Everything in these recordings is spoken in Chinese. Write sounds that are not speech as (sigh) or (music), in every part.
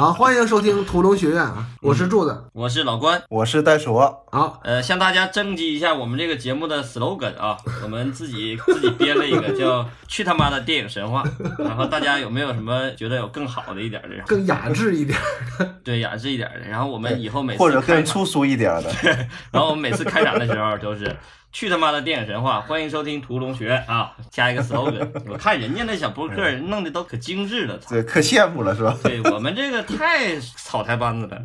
好，欢迎收听屠龙学院啊，我是柱子。我是老关，我是袋鼠，好，呃，向大家征集一下我们这个节目的 slogan 啊，(laughs) 我们自己自己编了一个叫 (laughs) “去他妈的电影神话”，然后大家有没有什么觉得有更好的一点的？更雅致一点。(laughs) 对，雅致一点的。然后我们以后每次或者更粗俗一点的。然后我们每次开展的时候都是。去他妈的电影神话！欢迎收听屠龙学院啊！加一个 slogan，我看人家那小博客弄的都可精致了，对，可羡慕了是吧？对我们这个太草台班子了，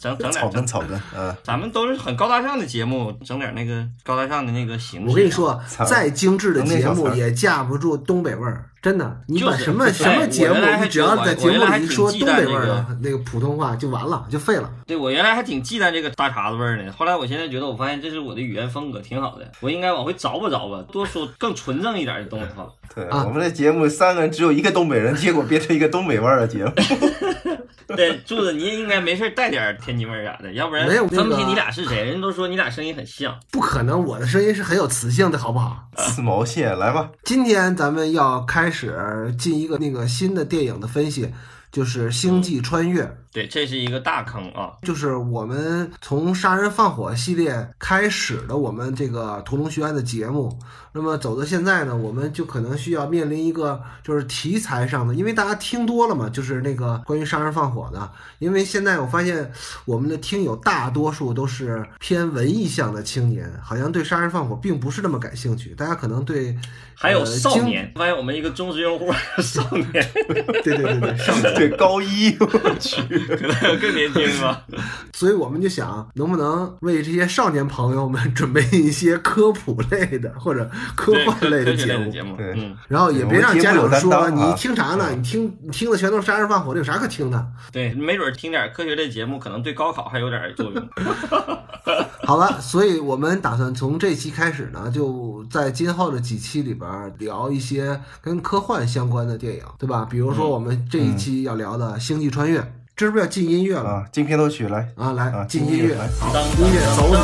整整点草根草根，嗯，咱们都是很高大上的节目，整点那个高大上的那个形式。我跟你，说，再精致的节目也架不住东北味儿，真的。你把什么哎什么节目只要在节目里说忌惮东北味儿这个的那个普通话就完了，就废了。对我原来还挺忌惮这个大碴子味儿呢，后来我现在觉得，我发现这是我的语言风格，挺好的。我应该往回找吧找吧，多说更纯正一点的东北话。(laughs) 对啊我们的节目三个人只有一个东北人，结果变成一个东北味儿的节目。(laughs) 对，柱子，你也应该没事带点天津味儿啥的，要不然分不清你俩是谁。人都说你俩声音很像。不可能，我的声音是很有磁性的，好不好？(laughs) 磁毛线，来吧，今天咱们要开开始进一个那个新的电影的分析，就是《星际穿越》。对，这是一个大坑啊。就是我们从杀人放火系列开始的我们这个屠龙学院的节目，那么走到现在呢，我们就可能需要面临一个就是题材上的，因为大家听多了嘛，就是那个关于杀人放火的。因为现在我发现我们的听友大多数都是偏文艺向的青年，好像对杀人放火并不是那么感兴趣，大家可能对还有少年，发现我们一个忠实用户 (laughs) 少年，对对对对上对高一，我去，可能有更年轻吧。(laughs) 所以我们就想，能不能为这些少年朋友们 (laughs) 准备一些科普类的或者科幻类的节目，嗯，然后也别让家长说你听啥呢？你听你听的全都是杀人放火的，有啥可听的？对，没准儿听点科学类节目，可能对高考还有点作用。(laughs) 好了，所以我们打算从这期开始呢，就在今后的几期里边聊一些跟科幻相关的电影，对吧？比如说我们这一期要聊的《星际穿越》，这是不是要进音乐了啊，进片头曲来，啊？来啊进音乐，音乐来好，音乐走你。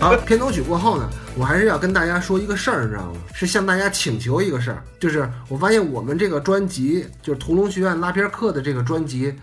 好，片头曲过后呢，我还是要跟大家说一个事儿，你知道吗？是向大家请求一个事儿，就是我发现我们这个专辑，就是屠龙学院拉片课的这个专辑，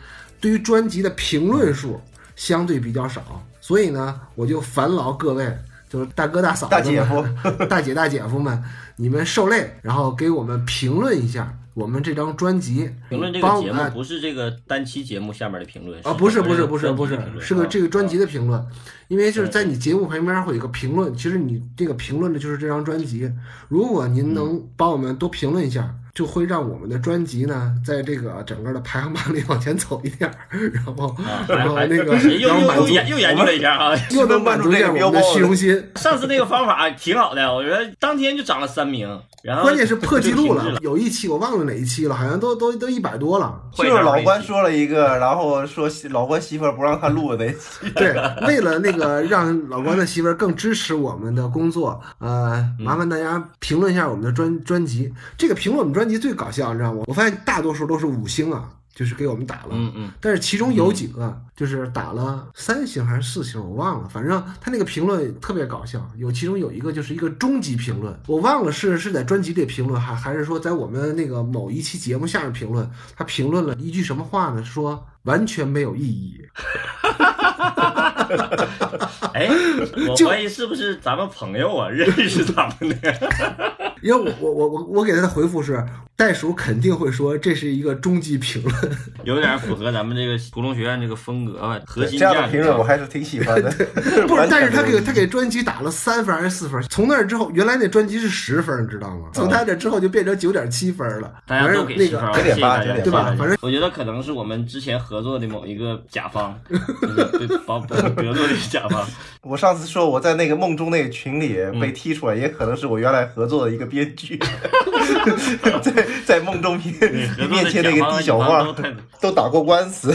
对于专辑的评论数相对比较少，所以呢，我就烦劳各位，就是大哥大嫂大姐夫，(laughs) 大姐大姐夫们，你们受累，然后给我们评论一下我们这张专辑，评论这个节目不是这个单期节目下面的评论啊，不是不是不是不是是个啊这个专辑的评论，因为就是在你节目旁边会有个评论，其实你这个评论的就是这张专辑。如果您能帮我们多评论一下，就会让我们的专辑呢，在这个整个的排行榜里往前走一点儿，(laughs) 然后啊然后那个又又又研又研究了一下啊。(laughs) 又能满足一下我们的虚荣心。(laughs) 上次那个方法挺好的，我觉得当天就涨了三名，然后关键是破纪录了，有一期我忘了哪一期了，好像都都都一百多了。就是老关说了一个，然后说老关媳妇儿不让他录的那期，对，为了那个让老关的媳妇儿更支持我们的工作，呃，麻烦大家评论一下我们的专专辑。这个评论我们专辑最搞笑，你知道吗？我发现大多数都是五星啊，就是给我们打了。嗯嗯，但是其中有几个就是打了三星还是四星，我忘了。反正他那个评论特别搞笑，有其中有一个就是一个终极评论，我忘了是是在专辑里评论，还还是说在我们那个某一期节目下面评论。他评论了一句什么话呢？说完全没有意义。(laughs) (laughs) 哎，我就怀疑是不是咱们朋友啊，认识咱们的？(laughs) 因为我我我我我给他的回复是，袋鼠肯定会说这是一个终极评论。(laughs) 有点符合咱们这个屠龙学院这个风格吧，核心这样的评论我还是挺喜欢的。不是，但是他给给他给专辑打了三分还是四分？从那儿之后，原来那专辑是十分，你知道吗？从他这之后就变成九点七分了。大家反都给七分，正那个谢谢大家，9.8谢谢对吧反正我觉得可能是我们之前合作的某一个甲方，就是被把得罪的甲方。(laughs) 我上次说我在那个梦中那个群里被踢出来，也可能是我原来合作的一个编剧，(laughs) 在在梦中面面前那个甲方地小乙方话都太都打过官司。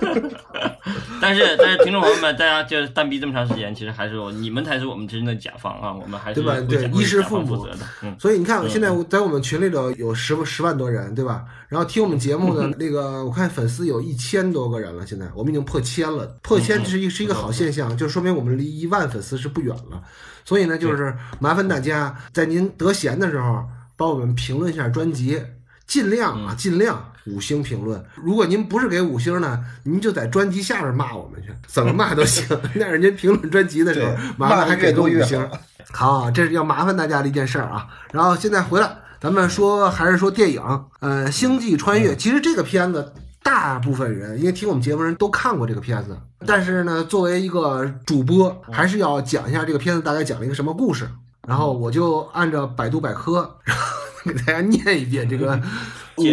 (laughs) 但是但是听众朋友们，大家就是单逼这么长时间，其实还是我你们才是我们真正的甲方啊，我们还是对吧对衣食父母负责的。嗯，所以你看，嗯现在在我们群里头有十十万多人，对吧？然后听我们节目的 (laughs) 那个，我看粉丝有一千多个人了，现在我们已经破千了。破千是一是一个好现象，就说明我们离一万粉丝是不远了。所以呢，就是麻烦大家在您得闲的时候，帮我们评论一下专辑，尽量啊，尽量五星评论。如果您不是给五星呢，您就在专辑下面骂我们去，怎么骂都行。但是您评论专辑的时候，麻烦还给个五星。好，这是要麻烦大家的一件事儿啊。然后现在回来，咱们说还是说电影，呃，《星际穿越》。其实这个片子，大部分人因为听我们节目人都看过这个片子，但是呢，作为一个主播，还是要讲一下这个片子大概讲了一个什么故事。然后我就按照百度百科，然后 (laughs) 给大家念一遍这个。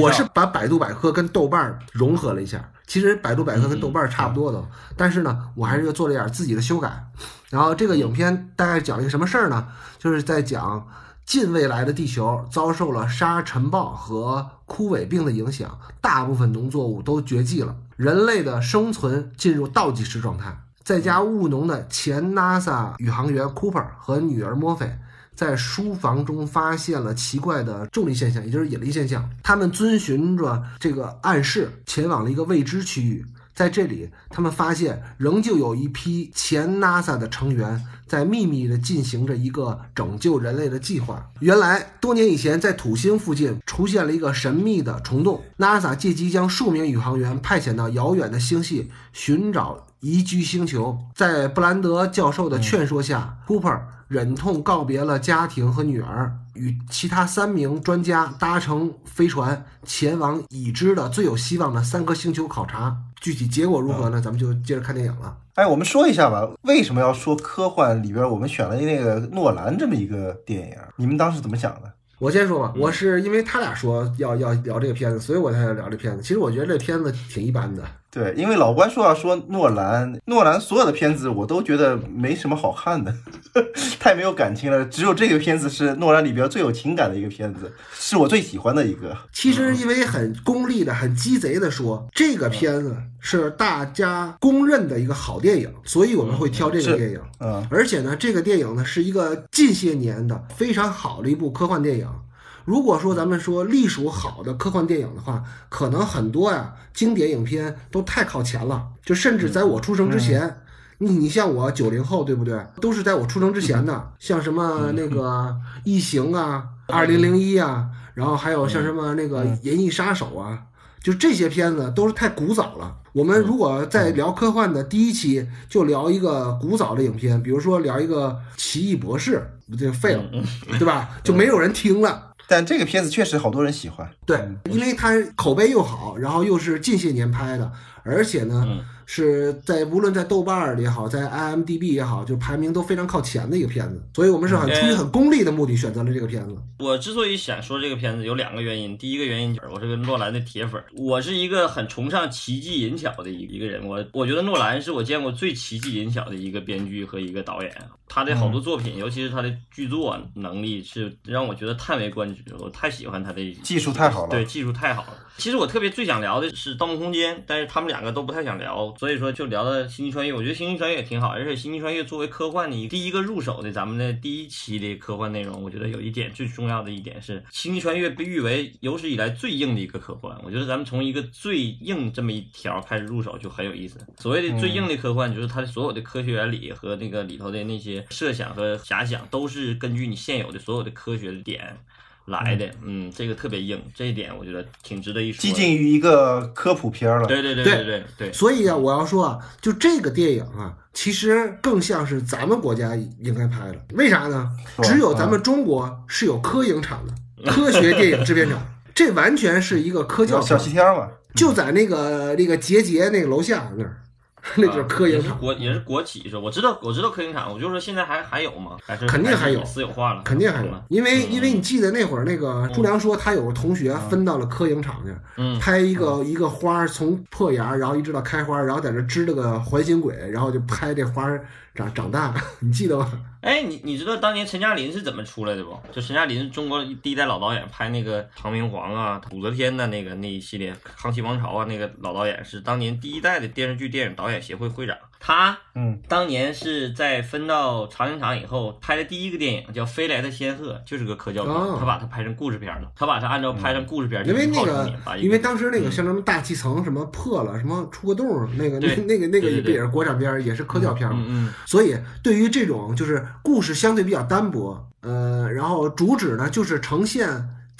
我是把百度百科跟豆瓣儿融合了一下，其实百度百科跟豆瓣儿差不多的，但是呢，我还是做了点儿自己的修改。然后这个影片大概讲了一个什么事儿呢？就是在讲近未来的地球遭受了沙尘暴和枯萎病的影响，大部分农作物都绝迹了，人类的生存进入倒计时状态。在家务农的前 NASA 宇航员 Cooper 和女儿墨菲在书房中发现了奇怪的重力现象，也就是引力现象。他们遵循着这个暗示前往了一个未知区域。在这里，他们发现仍旧有一批前 NASA 的成员在秘密地进行着一个拯救人类的计划。原来，多年以前，在土星附近出现了一个神秘的虫洞，NASA 借机将数名宇航员派遣到遥远的星系寻找宜居星球。在布兰德教授的劝说下，Cooper 忍痛告别了家庭和女儿，与其他三名专家搭乘飞船前往已知的最有希望的三颗星球考察。具体结果如何呢？咱们就接着看电影了。哎，我们说一下吧，为什么要说科幻里边我们选了那个诺兰这么一个电影？你们当时怎么想的？我先说吧，我是因为他俩说要要聊这个片子，所以我才聊这片子。其实我觉得这片子挺一般的。对，因为老关说要说诺兰，诺兰所有的片子我都觉得没什么好看的，(laughs) 太没有感情了。只有这个片子是诺兰里边最有情感的一个片子，是我最喜欢的一个。其实因为很功利的、很鸡贼的说，这个片子是大家公认的一个好电影，所以我们会挑这个电影。嗯，而且呢，这个电影呢是一个近些年的非常好的一部科幻电影。如果说咱们说隶属好的科幻电影的话，可能很多呀经典影片都太靠前了，就甚至在我出生之前，你你像我九零后对不对？都是在我出生之前的，像什么那个异形啊、二零零一啊，然后还有像什么那个银翼杀手啊，就这些片子都是太古早了。我们如果在聊科幻的第一期就聊一个古早的影片，比如说聊一个奇异博士，这废了，对吧？就没有人听了。但这个片子确实好多人喜欢。对，因为它口碑又好，然后又是近些年拍的，而且呢嗯是在无论在豆瓣儿也好，在 IMDB 也好，就排名都非常靠前的一个片子，所以我们是很出于很功利的目的选择了这个片子。我之所以想说这个片子，有两个原因。第一个原因就是我是个诺兰的铁粉儿，我是一个很崇尚奇技淫巧的一一个人。我我觉得诺兰是我见过最奇技淫巧的一个编剧和一个导演。他的好多作品，尤其是他的剧作能力，是让我觉得叹为观止。我太喜欢他的技术太好了对，技术太好了。其实我特别最想聊的是《盗梦空间》，但是他们两个都不太想聊，所以说就聊到《星际穿越》。我觉得《星际穿越》也挺好，而且《星际穿越》作为科幻的第一个入手的咱们的第一期的科幻内容，我觉得有一点最重要的一点是，《星际穿越》被誉为有史以来最硬的一个科幻。我觉得咱们从一个最硬这么一条开始入手就很有意思。所谓的最硬的科幻，就是它的所有的科学原理和那个里头的那些设想和遐想，都是根据你现有的所有的科学的点。来的，嗯，这个特别硬，这一点我觉得挺值得一说。接近于一个科普片了。对对对对对对对，所以啊，我要说啊，就这个电影啊，其实更像是咱们国家应该拍的。为啥呢？只有咱们中国是有科影厂的，科学电影制片厂，(laughs) 这完全是一个科教小片西天嘛，就在那个那个节节那个楼下那儿，(laughs) 那就是科也是。国也是国企是吧？我知道我知道科研厂，我就说现在还还有吗？还是肯定还有私有化了？肯定还有，因为因为你记得那会儿那个朱良说他有个同学分到了科研厂去，嗯拍一个一个花儿从破芽，然后一直到开花，然后在那支了个环形轨，然后就拍这花儿长长大，(laughs) 你记得吗？哎，你你知道当年陈嘉林是怎么出来的不？就陈嘉林是中国第一代老导演，拍那个唐明皇啊、武则天的那个那一系列，康熙王朝啊，那个老导演是当年第一代的电视剧电影导演协会会长。他嗯，当年是在分到长影厂以后拍的第一个电影叫《飞来的仙鹤》，就是个科教片，哦。他把它拍成故事片了。他把它按照拍成故事片，因为那个因为当时那个像什么大气层什么破了，什么出个洞，那个那那个那个也是国产片，也是科教片儿嘛。嗯嗯。所以对于这种就是故事相对比较单薄，呃，然后主旨呢就是呈现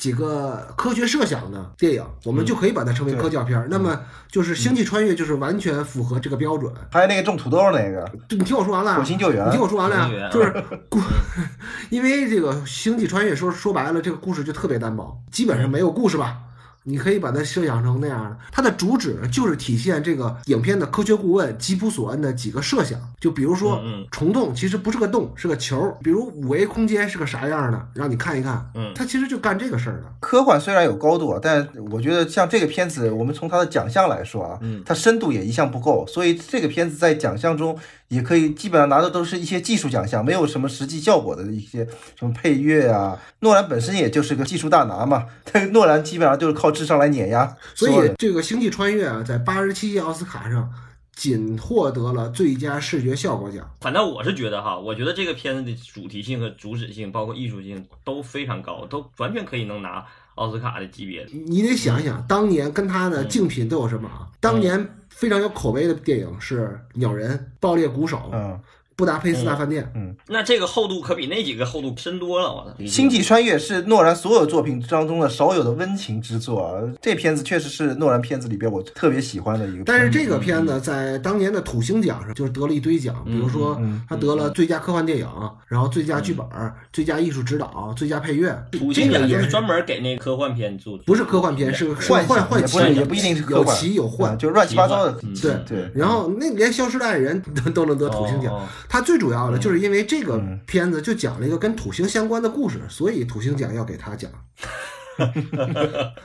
几个科学设想的电影，我们就可以把它称为科教片儿。那么就是《星际穿越》就是完全符合这个标准。还有那个种土豆那个就你听我说完了啊，火星救援你听我说完了呀就是故，(laughs) 因为这个《星际穿越》说说白了，这个故事就特别单薄，基本上没有故事吧。你可以把它设想成那样的，它的主旨就是体现这个影片的科学顾问吉普索恩的几个设想，就比如说虫洞其实不是个洞，是个球；比如五维空间是个啥样的，让你看一看。嗯它其实就干这个事儿的。科幻虽然有高度啊，但我觉得像这个片子，我们从它的奖项来说啊，嗯它深度也一向不够，所以这个片子在奖项中也可以基本上拿的都是一些技术奖项，没有什么实际效果的一些什么配乐啊。诺兰本身也就是个技术大拿嘛，但 (laughs) 是诺兰基本上就是靠智商来碾压所。以这个《星际穿越》啊，在八十七届奥斯卡上仅获得了最佳视觉效果奖。反正我是觉得哈，我觉得这个片子的主题性和主旨性，包括艺术性都非常高，都完全可以能拿奥斯卡的级别的。你得想想，当年跟他的竞品都有什么啊？当年非常有口碑的电影是《鸟人》《爆裂鼓手》《嗯，布达佩斯大饭店》。嗯那这个厚度可比那几个厚度深多了，我操！《星际穿越》是诺兰所有作品当中的少有的温情之作啊，这片子确实是诺兰片子里边我特别喜欢的一个。但是这个片子在当年的土星奖上就是得了一堆奖，比如说他得了最佳科幻电影，然后最佳剧本、最佳艺术指导、最佳配乐。土星奖就这个也是专门给那个科幻片做的，不是科幻片，是是幻想幻幻奇也不一定是科有，奇有幻啊。就是乱七八糟的奇。对对，然后那连《消失的爱人》都都能得土星奖哦哦，它最主要的就是因为这个嗯片子就讲了一个跟土星相关的故事，(laughs) 所以土星奖要给他讲。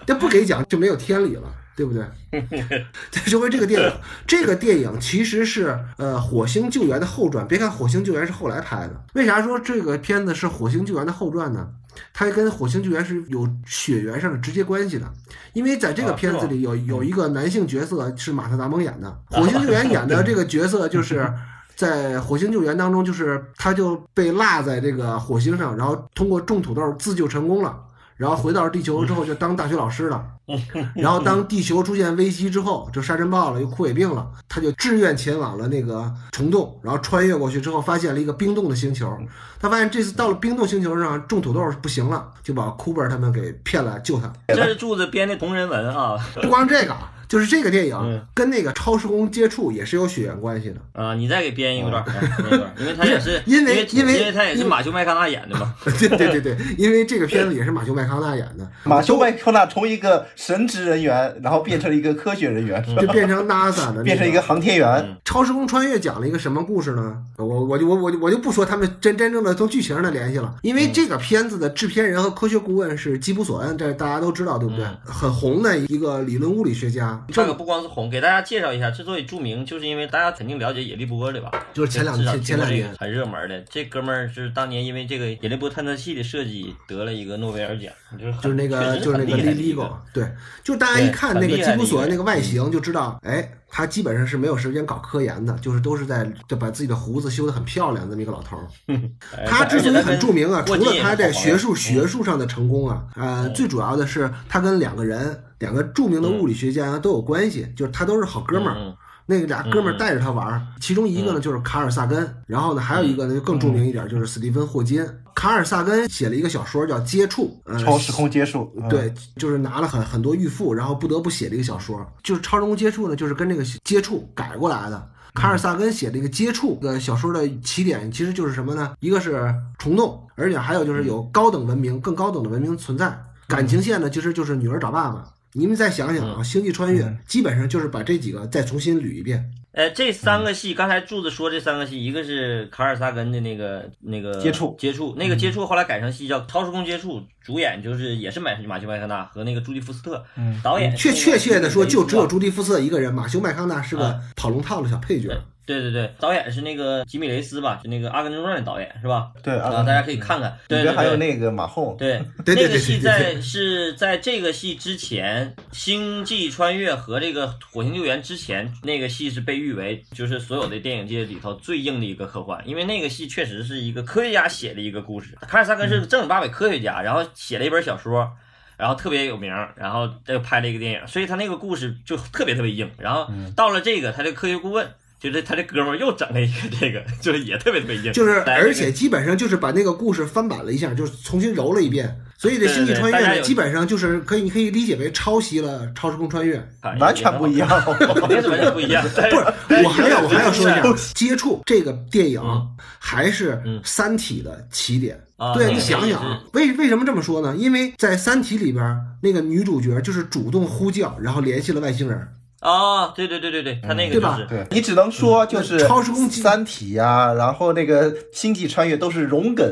这不给奖就没有天理了，对不对？(laughs) 再说回这个电影，这个电影其实是呃《火星救援》的后传。别看《火星救援》是后来拍的，为啥说这个片子是《火星救援》的后传呢？它跟《火星救援》是有血缘上的直接关系的，因为在这个片子里有有一个男性角色是马特·达蒙演的，《火星救援》演的这个角色就是。(laughs) 在《火星救援》当中，就是他就被落在这个火星上，然后通过种土豆自救成功了，然后回到地球之后就当大学老师了。(laughs) 然后当地球出现危机之后，就沙尘暴了，又枯萎病了，他就志愿前往了那个虫洞，然后穿越过去之后，发现了一个冰冻的星球。他发现这次到了冰冻星球上种土豆不行了，就把库珀他们给骗来救他。这是柱子编的同人文啊不光这个啊，就是这个电影嗯跟那个超时空接触也是有血缘关系的。啊！你再给编一个段 (laughs) 因为他也是因为因因为因为他也是马修麦康纳演的嘛。(laughs) 对对对对，因为这个片子也是马修麦康纳演的，马修麦康纳从一个神职人员，然后变成了一个科学人员，就变成 NASA 的、那 (laughs) 变成一个航天员。超时空穿越讲了一个什么故事呢？我我就我我就我就不说他们真真正的从剧情上的联系了，因为这个片子的制片人和科学顾问是基普索恩，这大家都知道对不对？很红的一个理论物理学家，这个不光是红，给大家介绍一下，之所以著名，就是因为大家肯定了解野利波对吧？就是前两至少前前两年。很热门的，这哥们儿是当年因为这个野利波探测器的设计得了一个诺贝尔奖，就是很就是那个就是那个很厉害的 l 一 e 个。G o 对，就大家一看那个吉普索恩一个那个外形就知道，哎，他基本上是没有时间搞科研的，就是都是在就把自己的胡子修得很漂亮的这么一个老头儿。(laughs) 哎他之所以很著名啊，除了他在学术学术上的成功啊，呃，最主要的是他跟两个人，两个著名的物理学家都有关系，就是他都是好哥们儿。嗯那个俩哥们儿带着他玩儿，其中一个呢就是卡尔萨根，然后呢还有一个呢就更著名一点，就是史蒂芬霍金。卡尔萨根写了一个小说叫《接触》，呃，超时空接触，嗯，对，就是拿了很很多预付，然后不得不写了一个小说，就是《超时空接触》呢，就是跟这个接触改过来的。卡尔萨根写这个接触的小说的起点其实就是什么呢？一个是虫洞，而且还有就是有高等文明、更高等的文明存在。感情线呢，其实就是女儿找爸爸。你们再想想啊，《星际穿越》基本上就是把这几个再重新捋一遍。呃，这三个戏，刚才柱子说这三个戏，一个是卡尔萨根的那个那个接触接触，那个接触后来改成戏叫《超时空接触》，主演就是也是马马修麦康纳和那个朱迪福斯特，嗯导演确确切的说，就只有朱迪福斯特一个人，马修麦康纳是个啊跑龙套的小配角。对对对，导演是那个吉米雷斯吧，就那个《阿甘正传》的导演是吧？对啊，啊，大家可以看看，对还有那个马后，(laughs) 对，那个戏在是在这个戏之前，《星际穿越》和这个《火星救援》之前，那个戏是被誉为就是所有的电影界里头最硬的一个科幻，因为那个戏确实是一个科学家写的一个故事。卡尔萨根是正儿八百科学家，然后写了一本小说。然后特别有名，然后又拍了一个电影，所以他那个故事就特别特别硬。然后到了这个，他的科学顾问，就是他这哥们儿又整了一个这个，(laughs) 就是也特别特别硬。就是，而且基本上就是把那个故事翻版了一下，就是重新揉了一遍。所以这《星际穿越》基本上就是可以，你可以理解为抄袭了《超时空穿越》。啊完全不一样。完全不一样。不不是，我还要我还要说一下，《接触》这个电影嗯还是嗯《三体》的起点。啊对你想想是，为为什么这么说呢？因为在《三体》里边，那个女主角就是主动呼叫，然后联系了外星人。啊，对对对对对，他那个对吧就是。对你只能说就是嗯超时空机。三体呀、然后那个星际穿越都是融梗，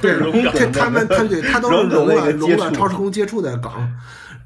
对，(laughs) 融梗这他们他对他都是融了融了超时空接触的梗。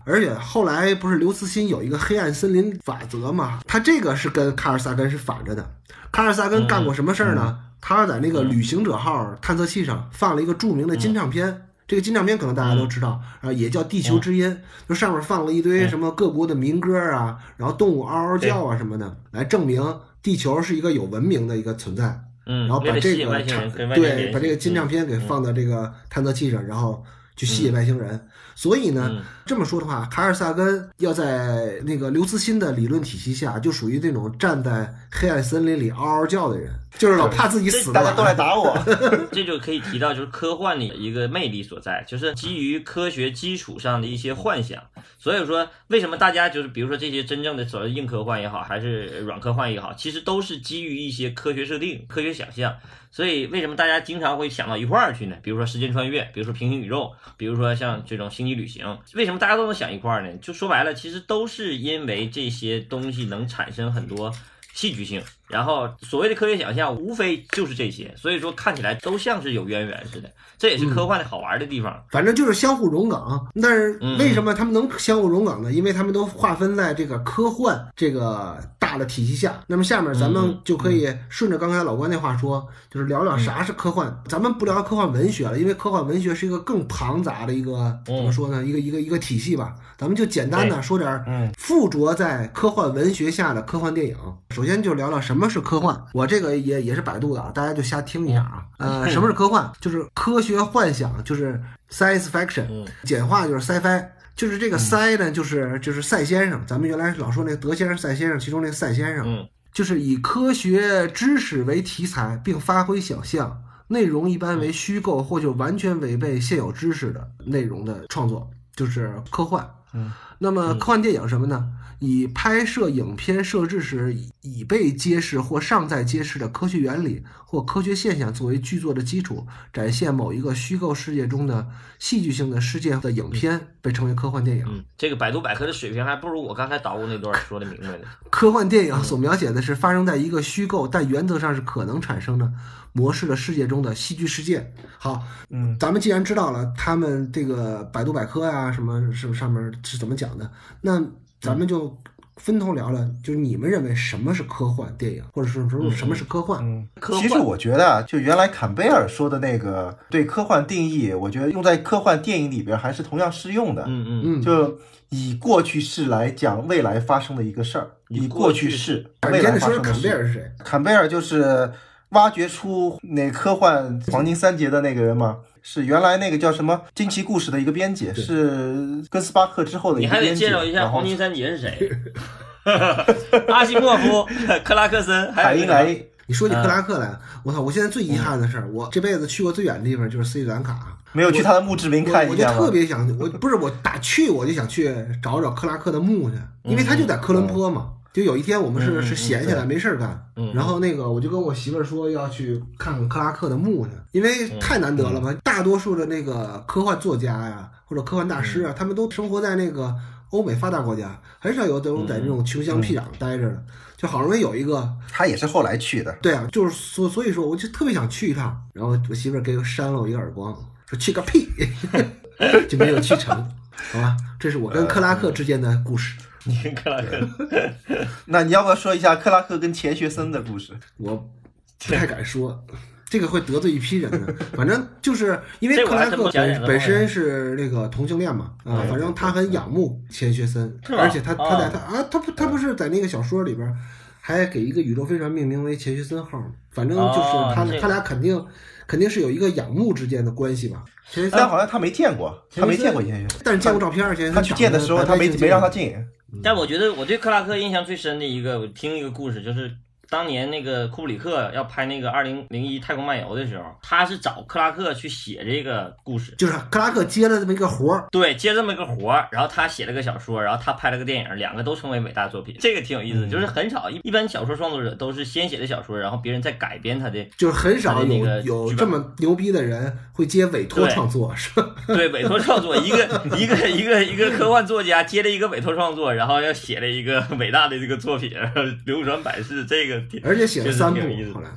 而且后来不是刘慈欣有一个黑暗森林法则嘛？他这个是跟卡尔萨根是反着的。卡尔萨根干过什么事儿呢？他在那个旅行者号探测器上放了一个著名的金唱片。这个金唱片可能大家都知道，啊，也叫《地球之音》，就上面放了一堆什么各国的民歌啊，然后动物嗷嗷叫啊什么的，来证明地球是一个有文明的一个存在。嗯，然后把这个唱外星人跟外星人对把这个金唱片给放到这个探测器上，然后去吸引外星人。所以呢，嗯这么说的话，卡尔萨根要在那个刘慈欣的理论体系下，就属于那种站在黑暗森林里嗷嗷叫的人，就是老怕自己死了大家都来打我。(laughs) 这就可以提到就是科幻的一个魅力所在，就是基于科学基础上的一些幻想。所以说，为什么大家就是比如说这些真正的所谓硬科幻也好，还是软科幻也好，其实都是基于一些科学设定、科学想象。所以为什么大家经常会想到一块儿去呢？比如说时间穿越，比如说平行宇宙，比如说像这种星际旅行，为什么大家都能想一块儿呢？就说白了，其实都是因为这些东西能产生很多戏剧性。然后所谓的科学想象，无非就是这些，所以说看起来都像是有渊源似的。这也是科幻的好玩的地方。反正就是相互融梗。但是嗯为什么他们能相互融梗呢？因为他们都划分在这个科幻这个大的体系下。那么下面咱们嗯就可以顺着刚才老关那话说，就是聊聊啥是科幻。咱们不聊科幻文学了，因为科幻文学是一个更庞杂的一个怎么说呢？一个一个一个体系吧。咱们就简单的说点嗯附着在科幻文学下的科幻电影。首先就聊聊什么是科幻。我这个也也是百度的啊，大家就瞎听一下啊。呃，什么是科幻？就是科学幻想，就是 science fiction，嗯简化就是 sci-fi。就是这个 sci 呢，就是就是赛先生，咱们原来老说那个德先生、赛先生，其中那个赛先生，嗯就是以科学知识为题材，并发挥想象，内容一般为虚构或就完全违背现有知识的内容的创作，就是科幻。嗯，那么科幻电影是什么呢？以拍摄影片设置时已已被揭示或尚在揭示的科学原理或科学现象作为剧作的基础，展现某一个虚构世界中的戏剧性的事件的影片，被称为科幻电影。嗯，这个百度百科的水平还不如我刚才捣鼓那段说的明白呢。科幻电影所描写的是发生在一个虚构但原则上是可能产生的模式的世界中的戏剧事件。好，嗯，咱们既然知道了他们这个百度百科呀、什么什么上面是怎么讲的，那咱们就分头聊聊，就是你们认为什么是科幻电影，或者是说什么是科幻？嗯，科幻其实我觉得啊，就原来坎贝尔说的那个对科幻定义，我觉得用在科幻电影里边还是同样适用的。嗯嗯，嗯，就以过去式来讲未来发生的一个事儿，以过去式未来发生的事。坎贝尔是谁？坎贝尔就是挖掘出那科幻黄金三杰的那个人吗，是原来那个叫什么《惊奇故事》的一个编辑，是跟斯巴克之后的一你还得个编辑。介绍一下黄金三杰是谁？(laughs) 阿西莫夫、(laughs) 克拉克森，还海因有那个莱你说起克拉克来，我操！我现在最遗憾的事儿，我这辈子去过最远的地方就是斯里兰卡。没有去他的墓志铭看一下我就？特别想，我不是我打去我就想去找找克拉克的墓去，因为他就在科伦坡嘛。就有一天我们是是闲下来没事儿干，嗯然后那个我就跟我媳妇儿说要去看看克拉克的墓去，因为嗯太难得了嘛。大多数的那个科幻作家呀或者科幻大师啊，他们都生活在那个欧美发达国家很少有这种在这种穷乡僻壤待着的，就好容易有一个，他也是后来去的。对啊，就是所所以说，我就特别想去一趟。然后我媳妇儿给我扇了我一个耳光，说去个屁，(laughs) 就没有去成。好吧，这是我跟克拉克之间的故事。你跟克拉克，那你要不要说一下克拉克跟钱学森的故事？我不太敢说，这个会得罪一批人的。(laughs) 反正就是因为克拉克本本身是那个同性恋嘛，啊，反正他很仰慕钱学森，而且他他在哦他啊，他不他不是在那个小说里边还给一个宇宙飞船命名为钱学森号吗？反正就是他哦他俩肯定肯定是有一个仰慕之间的关系吧。钱学森但好像他没见过，他没见过钱学森。但是见过照片儿，钱学森他去见的时候，他没没让他进。进。但我觉得我对克拉克印象最深的一个，我听一个故事，就是当年那个库布里克要拍那个《二零零一太空漫游》的时候，他是找克拉克去写这个故事。就是克拉克接了这么一个活儿，对，接这么一个活儿，然后他写了个小说，然后他拍了个电影，两个都成为伟大作品，这个挺有意思的。就是很少，一一般小说创作者都是先写的小说，然后别人再改编他的，就是很少有有这么牛逼的人会接委托创作，是吧？(laughs) 对委托创作，一个一个一个一个科幻作家接了一个委托创作，然后要写了一个伟大的这个作品，(laughs) 流传百世，这个挺而且写了三部。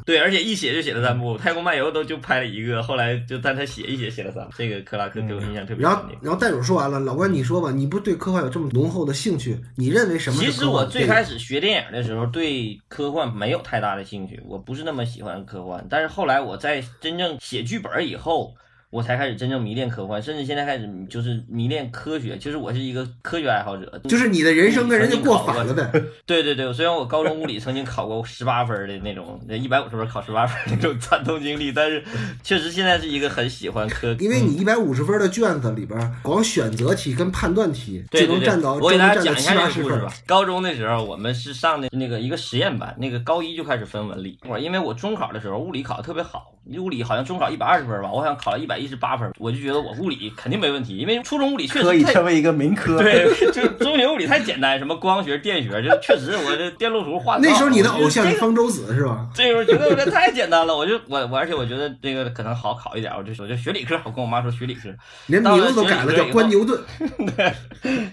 对，而且一写就写了三部，《太空漫游》都就拍了一个，后来就但他写一写写了三部，这个克拉克给我印象特别深然后。，然后袋鼠说完了，老关你说吧，你不对科幻有这么浓厚的兴趣，你认为什么其实？我最开始学电影的时候，对科幻没有太大的兴趣，我不是那么喜欢科幻。但是后来我在真正写剧本以后，我才开始真正迷恋科幻，甚至现在开始就是迷恋科学。其实我是一个科学爱好者，就是你的人生跟人家过反了呗。(laughs) 对对对，虽然我高中物理曾经考过十八分的那种，一百五十分考十八分那种惨痛经历，但是确实现在是一个很喜欢科，因为你一百五十分的卷子里边，光选择题跟判断题就能占到，我给大家讲一下这个故事吧。。高中的时候，我们是上的那个一个实验班，那个高一就开始分文理。我因为我中考的时候物理考的特别好，物理好像中考一百二十分吧，我好像考了一百一十八分，我就觉得我物理肯定没问题，因为初中物理确实可以成为一个民科。(laughs) 对，就中学物理太简单，什么光学、电学，(laughs) 就确实我这电路图画得那时候你的偶像方舟子是吧？这时候觉得我这太简单了，我就 (laughs) 我我而且我觉得这个可能好考一点，我就我就学理科，我跟我妈说学理科，连名字都改了，叫关牛顿。对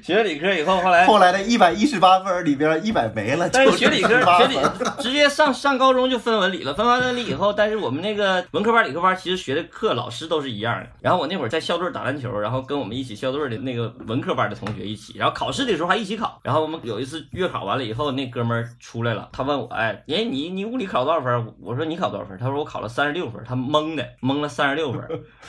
学理科以后后来后来的一百一十八分里边一百没了，但是学理科，学理分直接上上高中就分文理了，分完文理以后，但是我们那个文科班、理科班其实学的课老师都是一样的。然后我那会儿在校队打篮球，然后跟我们一起校队的那个文科班的同学一起，然后考试的时候还一起考。然后我们有一次月考完了以后，那哥们儿出来了，他问我，哎，哎，你你物理考多少分？我说你考多少分？他说我考了三十六分，他懵的，懵了三十六分。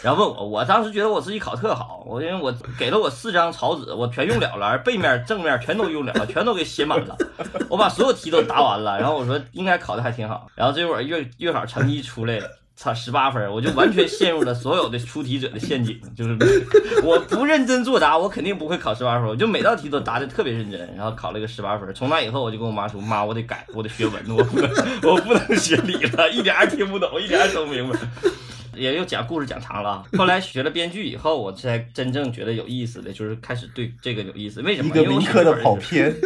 然后问我，我当时觉得我自己考特好，我因为我给了我四张草纸，我全用了了，而背面、正面全都用了了，全都给写满了。(laughs) 我把所有题都答完了，然后我说应该考的还挺好。然后这会儿月月考成绩出来了。操，十八分，我就完全陷入了所有的出题者的陷阱，就是 (laughs) 我不认真作答，我肯定不会考十八分，我就每道题都答的特别认真，然后考了个十八分。从那以后，我就跟我妈说，妈，我得改，我得学文，我不能，我不能学理了，一点儿也听不懂，一点儿也整不明白。也就讲故事讲长了啊，后来学了编剧以后，我才真正觉得有意思的，就是开始对这个有意思。为什么？一个因为我民科的跑偏。(laughs)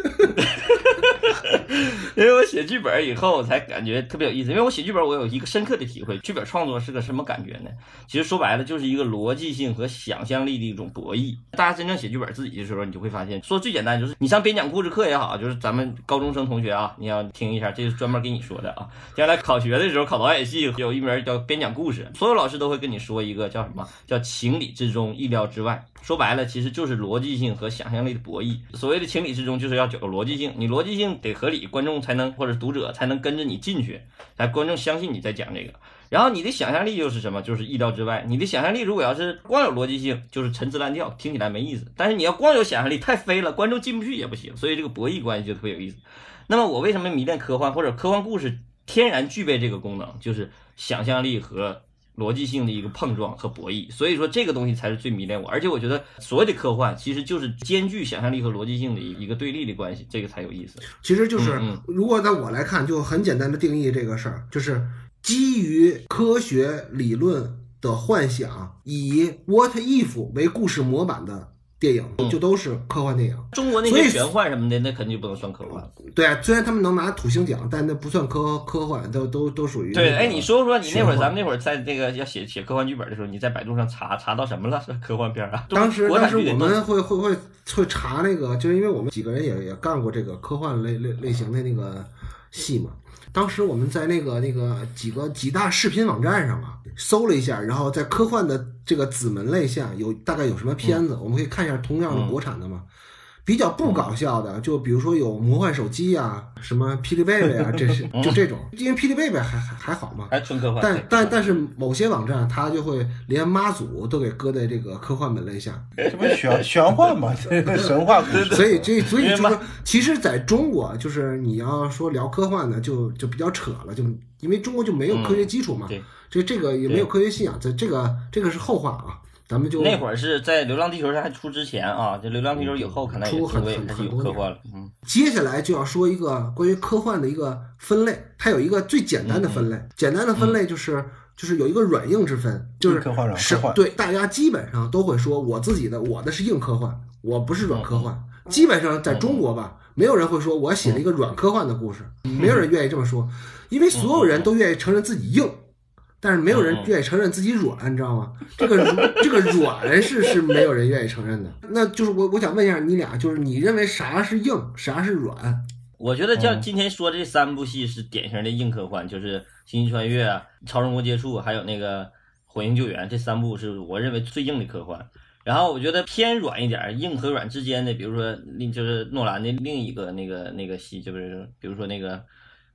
(laughs) 因为我写剧本以后，我才感觉特别有意思。因为我写剧本，我有一个深刻的体会，剧本创作是个什么感觉呢？其实说白了，就是一个逻辑性和想象力的一种博弈。大家真正写剧本自己的时候，你就会发现，说最简单就是你上编讲故事课也好，就是咱们高中生同学啊，你要听一下，这是专门给你说的啊。将来考学的时候，考导演系有一门叫编讲故事，所有老师都会跟你说一个叫什么叫情理之中，意料之外。说白了，其实就是逻辑性和想象力的博弈。所谓的情理之中，就是要有个逻辑性，你逻辑性得合理，观众才能或者读者才能跟着你进去，才观众相信你在讲这个。然后你的想象力又是什么？就是意料之外。你的想象力如果要是光有逻辑性，就是陈词滥调，听起来没意思。但是你要光有想象力，太飞了，观众进不去也不行。所以这个博弈关系就特别有意思。那么我为什么迷恋科幻或者科幻故事？天然具备这个功能，就是想象力和逻辑性的一个碰撞和博弈。所以说这个东西才是最迷恋我。而且我觉得所有的科幻其实就是兼具想象力和逻辑性的一一个对立的关系，这个才有意思。其实就是如果在我来看，就很简单的定义这个事儿，就是基于科学理论的幻想，以 what if 为故事模板的电影就都是科幻电影。中国那些玄幻什么的，那肯定不能算科幻。对啊，虽然他们能拿土星奖，但那不算科科幻，都都都属于对，那个哎，你说说你那会儿，咱们那会儿在这个要写写科幻剧本的时候，你在百度上查查到什么了？是 (laughs) 科幻片啊？当时国当时我们会会会会查那个，就是因为我们几个人也也干过这个科幻类类类型的那个戏嘛。当时我们在那个那个几个几大视频网站上啊，搜了一下，然后在科幻的这个子门类下有大概有什么片子，我们可以看一下同样的国产的嘛。比较不搞笑的，就比如说有魔幻手机啊，什么霹雳贝贝啊，(laughs) 这是就这种，因为霹雳贝贝还还还好嘛，还纯科幻。但但但是某些网站它就会连妈祖都给搁在这个科幻门类下，什么玄玄幻嘛，(laughs) 这个神话故事。所以这所以就是其实在中国，就是你要说聊科幻呢，就就比较扯了，就因为中国就没有科学基础嘛，这这个也没有科学信仰，这这个这个是后话啊，咱们就那会儿是在《流浪地球》还出之前啊，这《流浪地球》以后可能也出很很很多年科幻了。嗯，接下来就要说一个关于科幻的一个分类，它有一个最简单的分类，简单的分类就是。就是有一个软硬之分，就是科幻软科是幻对大家基本上都会说我自己的我的是硬科幻，我不是软科幻。基本上在中国吧，没有人会说我写了一个软科幻的故事，没有人愿意这么说，因为所有人都愿意承认自己硬，但是没有人愿意承认自己软，你知道吗？这个 (laughs) 这个软是是没有人愿意承认的。那就是我我想问一下你俩，就是你认为啥是硬，啥是软？我觉得像嗯今天说这三部戏是典型的硬科幻，就是《星际穿越》啊、《超人国接触》还有那个《火星救援》这三部是我认为最硬的科幻。然后我觉得偏软一点，硬和软之间的，比如说另就是诺兰的另一个那个那个戏，就是比如说那个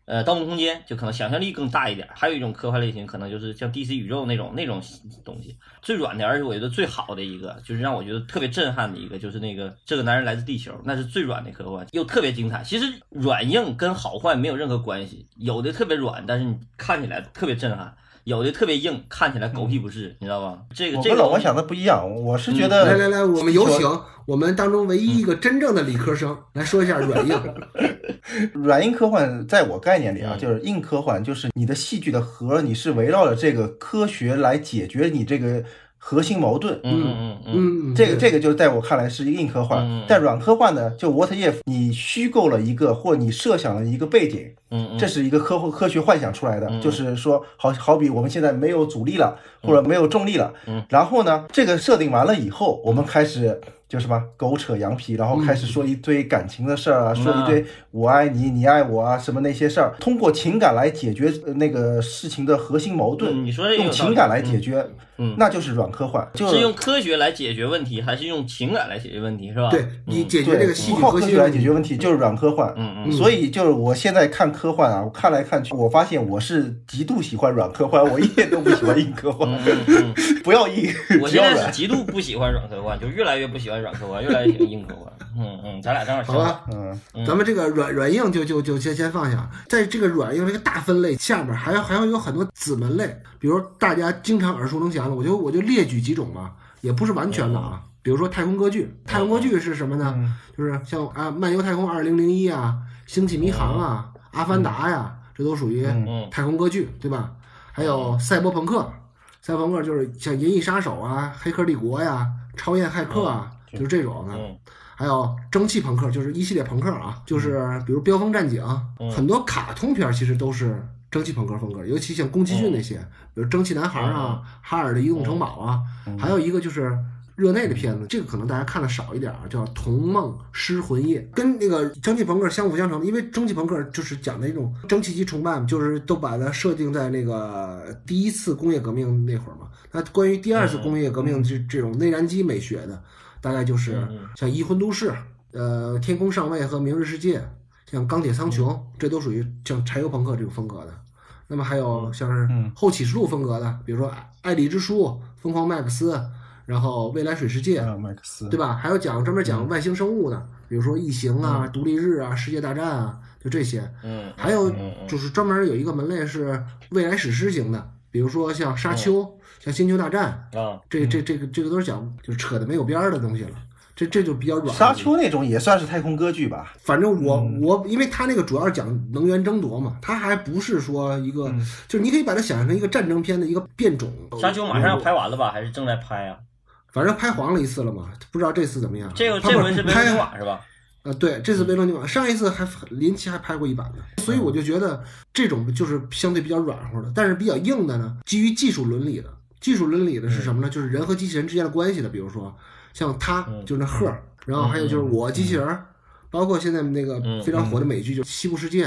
呃《盗梦空间》，就可能想象力更大一点。还有一种科幻类型，可能就是像 DC 宇宙那种那种东西。最软的，而且我觉得最好的一个，就是让我觉得特别震撼的一个，就是那个这个男人来自地球，那是最软的科幻，又特别精彩。其实软硬跟好坏没有任何关系，有的特别软，但是你看起来特别震撼；有的特别硬，看起来狗屁不是，你知道吧？这个这个跟老王想的不一样，我是觉得来来来，我们有请我们当中唯一一个真正的理科生来说一下软硬。(laughs) (laughs) 软硬科幻在我概念里啊，嗯就是硬科幻，就是你的戏剧的核，你是围绕着这个科学来解决你这个核心矛盾。嗯嗯嗯。这个这个就在我看来是一个硬科幻。嗯嗯，但软科幻呢，就 what if 你虚构了一个或你设想了一个背景，嗯嗯，这是一个科科学幻想出来的，嗯。就是说好好比我们现在没有阻力了，或者没有重力了，嗯，然后呢，这个设定完了以后，我们开始。就什么狗扯羊皮，然后开始说一堆感情的事儿啊，嗯说一堆我爱你，你爱我啊，什么那些事儿，通过情感来解决呃那个事情的核心矛盾，嗯你说用情感来解决，嗯那就是软科幻，就是用科学来解决问题，还是用情感来解决问题，是吧？对你解决对这个戏剧靠科学来解决问题，就是软科幻。嗯嗯所以就是我现在看科幻啊，我看来看去，我发现我是极度喜欢软科幻，(laughs) 我一点都不喜欢硬科幻。嗯嗯嗯。(laughs) 不要硬，我只要软。现在是极度不喜欢软科幻，就越来越不喜欢软科幻，越来越硬科幻。嗯嗯，咱俩正好相反。好吧，嗯，嗯咱们这个软软硬就就就先先放下，在这个软硬这个大分类下面，还要还要有很多子门类，比如大家经常耳熟能详的，我就我就列举几种吧，也不是完全的啊。比如说太空歌剧，太空歌剧是什么呢？就是像啊《漫游太空二零零一》啊，《星际迷航》啊，《阿凡达》呀，这都属于嗯太空歌剧，对吧？还有赛博朋克，赛博朋克就是像《银翼杀手》啊，《黑客帝国》呀，《超验骇客》啊，就是这种的。嗯还有蒸汽朋克，就是一系列朋克啊，就是比如《飙风战警》嗯很多卡通片其实都是蒸汽朋克风格，尤其像宫崎骏那些，比如《蒸汽男孩》啊，哈尔的移动城堡》啊，还有一个就是。热内的片子，这个可能大家看的少一点啊，叫《童梦失魂夜》，跟那个蒸汽朋克相辅相成。因为蒸汽朋克就是讲的一种蒸汽机崇拜嘛，就是都把它设定在那个第一次工业革命那会儿嘛。那关于第二次工业革命这这种内燃机美学的，大概就是像《移魂都市》、呃《天空上尉》和《明日世界》，像《钢铁苍穹》，这都属于像柴油朋克这种风格的。那么还有像是后启示录风格的，比如说《爱丽之书》、《疯狂麦克斯》，然后《未来水世界》，啊，麦克斯，对吧？还有讲专门讲外星生物的，比如说异形啊、独立日啊、世界大战啊，就这些。嗯，还有就是专门有一个门类是未来史诗型的，比如说像沙丘、像星球大战，啊，这这这个这个都是讲就是扯的没有边儿的东西了。这这就比较软。沙丘那种也算是太空歌剧吧？反正我我，因为它那个主要是讲能源争夺嘛，它还不是说一个，就是你可以把它想象成一个战争片的一个变种。沙丘马上要拍完了吧？还是正在拍啊？反正拍黄了一次了嘛，不知道这次怎么样。这个这回是拍纽瓦是吧？呃，对，这次维罗纽瓦，上一次还林奇还拍过一版呢，所以我就觉得这种就是相对比较软和的，但是比较硬的呢，基于技术伦理的。技术伦理的是什么呢？就是人和机器人之间的关系的，比如说像他，就是那赫儿，然后还有就是我机器人儿，包括现在那个非常火的美剧就是《西部世界》，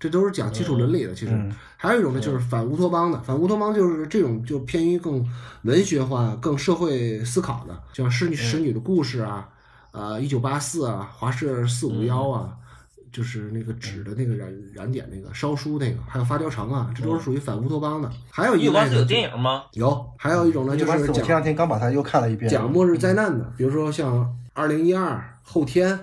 这都是讲技术伦理的。其实嗯。还有一种呢，就是反乌托邦的，反乌托邦就是这种就偏于更文学化、更社会思考的，像《使女使女的故事》啊，呃，一九八四啊，华氏四五幺啊，就是那个纸的那个燃燃点那个烧书那个，还有发条城啊，这都是属于反乌托邦的。还有一类的有，电影吗？有，还有一种呢，就一般我前两天刚把它又看了一遍。讲末日灾难的，比如说像二零一二后天，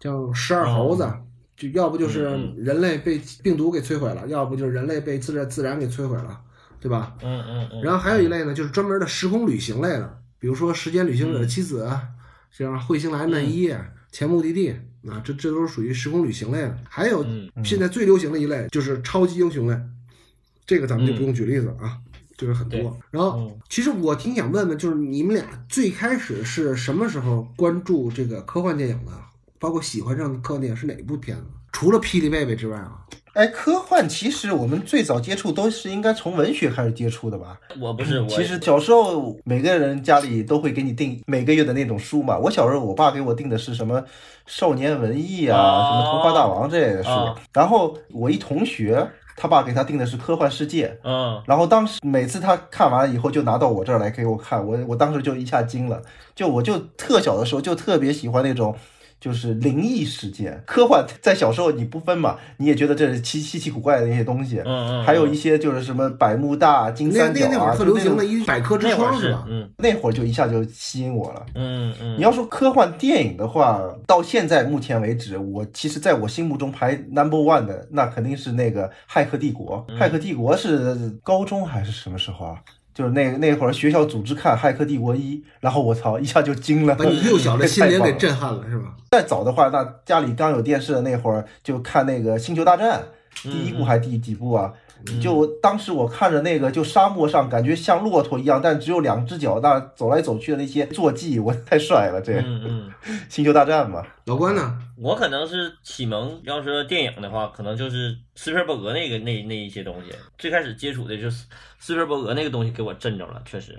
像十二猴子，就要不就是嗯人类被病毒给摧毁了，要不就是人类被自然自然给摧毁了，对吧？嗯嗯嗯。然后还有一类呢，就是专门的时空旅行类的，比如说《时间旅行者的妻子》像《彗星来的那一夜》前目的地》啊，这这都是属于时空旅行类的。还有嗯现在最流行的一类就是超级英雄类，这个咱们就不用举例子啊，这个很多。然后嗯其实我挺想问问，就是你们俩最开始是什么时候关注这个科幻电影的？包括喜欢上科幻电影是哪一部片子？除了《霹雳贝贝》之外啊，哎，科幻其实我们最早接触都是应该从文学开始接触的吧？我不是我，其实小时候每个人家里都会给你订每个月的那种书嘛。我小时候我爸给我订的是什么少年文艺啊，哦什么童话大王这类的书。哦然后我一同学，他爸给他订的是科幻世界。嗯然后当时每次他看完以后就拿到我这儿来给我看，我我当时就一下惊了，就我就特小的时候就特别喜欢那种。就是灵异事件、科幻，在小时候你不分嘛，你也觉得这是奇稀奇古怪的那些东西。嗯嗯，还有一些就是什么百慕大、金三角啊，那那会儿特就那种流行的一百科之窗吧？是嗯那会儿就一下就吸引我了。嗯嗯，你要说科幻电影的话，到现在目前为止，我其实在我心目中排 number one 的，那肯定是那个《骇客帝国》。嗯骇客帝国》是高中还是什么时候啊？就是那那会儿学校组织看《骇客帝国一》，然后我操，一下就惊了，把你幼小的 (laughs) 心灵给震撼了，是吧？再早的话，那家里刚有电视的那会儿，就看那个《星球大战》第一部还是第几部啊？就当时我看着那个，就沙漠上感觉像骆驼一样，但只有两只脚，那走来走去的那些坐骑，我太帅了！这嗯嗯，(laughs) 星球大战嘛，老关呢？我可能是启蒙，要说电影的话，可能就是斯皮尔伯格那个那那一些东西。最开始接触的就是斯皮尔伯格那个东西，给我震着了，确实。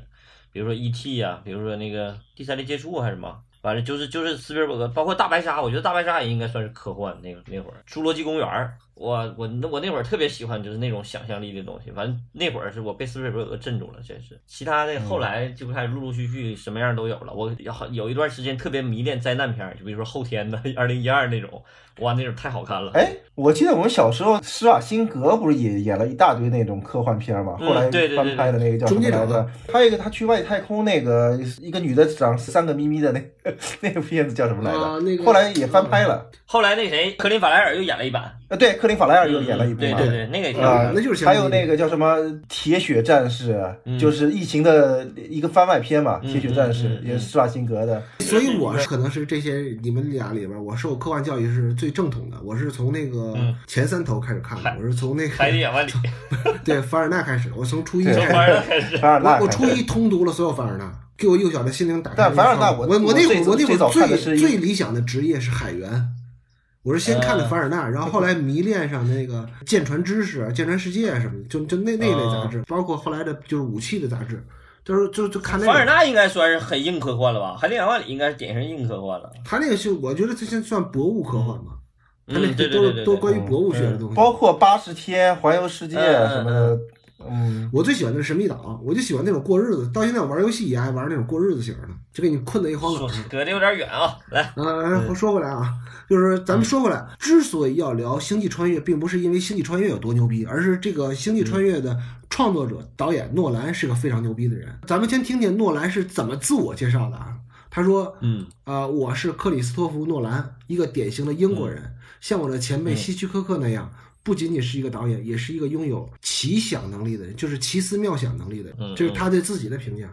比如说 E.T. 啊、比如说那个第三类接触还是什么，反正就是就是斯皮尔伯格，包括大白鲨，我觉得大白鲨也应该算是科幻那个那会儿。侏罗纪公园儿，我我那我那会儿特别喜欢就是那种想象力的东西，反正那会儿是我被斯皮尔伯格镇住了，真是。其他的后来就开始陆陆续续什么样都有了。我有有一段时间特别迷恋灾难片儿，就比如说后天的二零一二那种，哇，那种太好看了。哎，我记得我们小时候施瓦辛格不是也演了一大堆那种科幻片嘛？嗯后来对对对翻拍的那个叫什么来着？还有一个他去外太空那个一个女的长三个咪咪的那 (laughs) 那个片子叫什么来着？啊那个后来也翻拍了。后来那谁，科林法莱尔又演了一版，呃，对，克林法莱尔又演了一部嘛。对对对，那个也挺啊、好看。那就是还有那个叫什么《铁血战士》嗯就是疫情的一个番外篇嘛，嗯铁血战士》嗯嗯也是施瓦辛格的。所以我是可能是这些你们俩里边，我受科幻教育是最正统的。我是从那个嗯前三头开始看的，海我是从那海底个两万里，(laughs) 对凡尔纳开始，我从初一从凡开始，尔纳开始。凡尔纳开始我 (laughs) 我初一通读了所有凡尔纳，给我幼小的心灵打开了一个但凡尔纳窗。我我那会儿我那会最最理想的职业是海员。我是先看的呃凡尔纳，然后后来迷恋上那个舰船知识、舰船世界什么的，就就那那一类杂志，包括后来的就是武器的杂志，就是就就看那个。凡尔纳应该算是很硬科幻了吧？海底两万里应该是典型硬科幻了。他那个是我觉得这现算博物科幻嘛，他那嗯，对对都对对对。都关于博物学的东西。包括八十天环游世界什么的，嗯，我最喜欢的是神秘岛，我就喜欢那种过日子。到现在我玩游戏也爱玩那种过日子型的，就给你困得一荒岛说上。隔得有点远啊，来，啊，说回来啊，就是咱们说回来，之所以要聊《星际穿越》，并不是因为《星际穿越》有多牛逼，而是这个《星际穿越》的创作者、导演诺兰是个非常牛逼的人。咱们先听听诺兰是怎么自我介绍的啊。他说：“嗯啊、我是克里斯托弗·诺兰，一个典型的英国人，像我的前辈嗯希区柯克那样，不仅仅是一个导演，也是一个拥有奇想能力的人，就是奇思妙想能力的人。嗯这是他对自己的评价。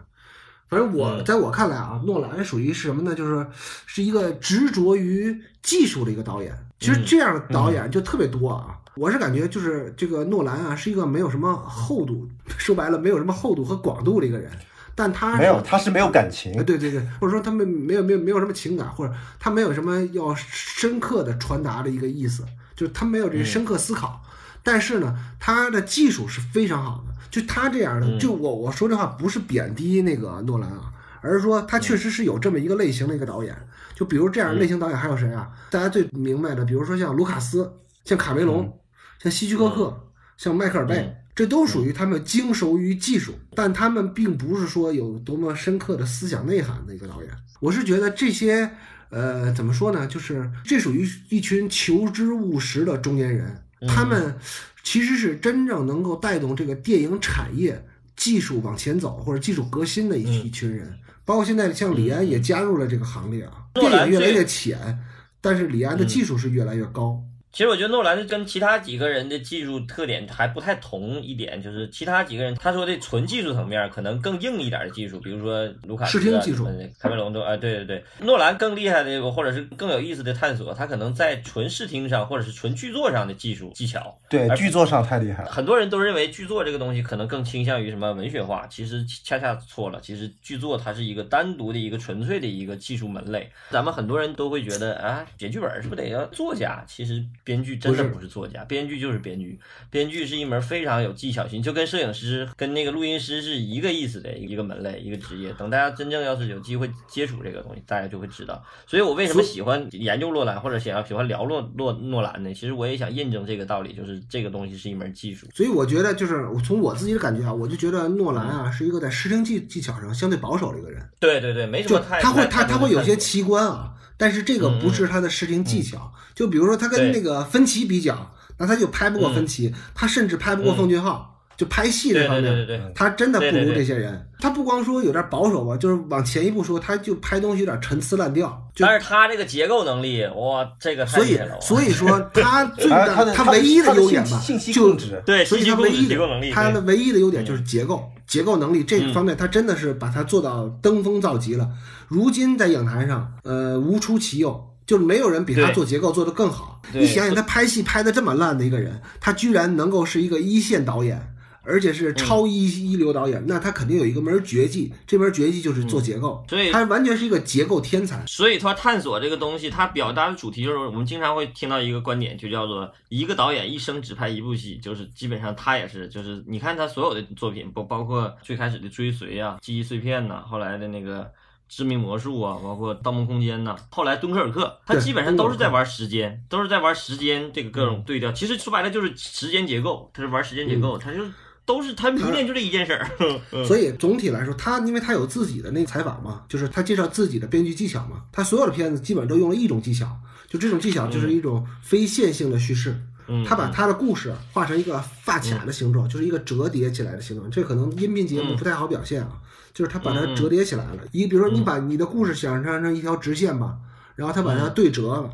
反正我嗯在我看来啊，诺兰属于是什么呢？就是是一个执着于技术的一个导演。其实嗯这样的导演就特别多啊。我是感觉就是这个诺兰啊，是一个没有什么厚度，(laughs) 说白了没有什么厚度和广度的一个人。但他没有，他是没有感情哎，。对对对，或者说他们没有没有没有什么情感，或者他没有什么要深刻的传达的一个意思，就他没有这个深刻思考。但是呢，他的技术是非常好的，就他这样的，就我我说这话不是贬低那个诺兰啊，而是说他确实是有这么一个类型的一个导演。就比如这样类型导演还有谁啊？大家最明白的，比如说像卢卡斯、像卡梅隆、像希区柯克、像迈克尔贝。这都属于他们精熟于技术，但他们并不是说有多么深刻的思想内涵的一个导演。我是觉得这些，呃，怎么说呢？就是这属于一群求知务实的中年人，他们其实是真正能够带动这个电影产业技术往前走或者技术革新的一一群人。包括现在像李安也加入了这个行列啊，电影越来越浅，但是李安的技术是越来越高。其实我觉得诺兰跟其他几个人的技术特点还不太同一点，就是其他几个人他说的纯技术层面可能更硬一点的技术，比如说卢卡斯、啊、视听技术卡梅隆都啊，对对对，诺兰更厉害的或者是更有意思的探索，他可能在纯视听上或者是纯剧作上的技术技巧。对，而剧作上太厉害了。很多人都认为剧作这个东西可能更倾向于什么文学化，其实恰恰错了。其实剧作它是一个单独的一个纯粹的一个技术门类。咱们很多人都会觉得啊，写剧本是不是得要作家？其实编剧真的不不是作家，编剧就是编剧。编剧是一门非常有技巧性，就跟摄影师、跟那个录音师是一个意思的一个门类、一个职业。等大家真正要是有机会接触这个东西，大家就会知道。所以我为什么喜欢研究诺兰，或者想要喜欢聊诺诺诺兰呢？其实我也想印证这个道理，就是这个东西是一门技术。所以我觉得，就是我从我自己的感觉啊，我就觉得诺兰啊是一个在视听技技巧上相对保守的一个人，对对对，没什么太他会他太他会有些奇观啊，但是这个不是他的视听技巧。就比如说他跟那个芬奇比较，那他就拍不过芬奇，他甚至拍不过奉俊昊。就拍戏这方面，对对对对，他真的不如对对对这些人。他不光说有点保守吧，就是往前一步说，他就拍东西有点陈词滥调。就但是他这个结构能力，哇，这个太所以厉害了。哇所以说他最 (laughs) 大他的他唯一的优点吧，就对所以他唯一结构能力，他的唯一的优点就是结构，结构能力这个嗯方面，他真的是把它做到登峰造极了。如今在影坛上，呃，无出其右。就是没有人比他做结构做得更好。你想想，他拍戏拍的这么烂的一个人，他居然能够是一个一线导演，而且嗯是超一一流导演，那他肯定有一个门绝技，这门绝技就是做结构。嗯所以他完全是一个结构天才。所以他探索这个东西，他表达的主题就是我们经常会听到一个观点，就叫做一个导演一生只拍一部戏，就是基本上他也是，就是你看他所有的作品，不包括最开始的追随啊、记忆碎片呐、后来的那个。致命魔术啊，包括《盗梦空间》呐，后来《敦刻尔克》，他基本上都是在玩时间，都是在玩时间这个各种对调。其实说白了就是时间结构，他是玩时间结构，他就都是他迷恋就这一件事儿。嗯 (laughs) 所以总体来说，他因为他有自己的那个采访嘛，就是他介绍自己的编剧技巧嘛，他所有的片子基本上都用了一种技巧，就这种技巧就是一种非线性的叙事。嗯，他把他的故事画成一个发卡的形状，就是一个折叠起来的形状。这可能音频节目不太好表现啊，就是他把它折叠起来了。一，比如说你把你的故事想象成一条直线吧，然后他把它对折了。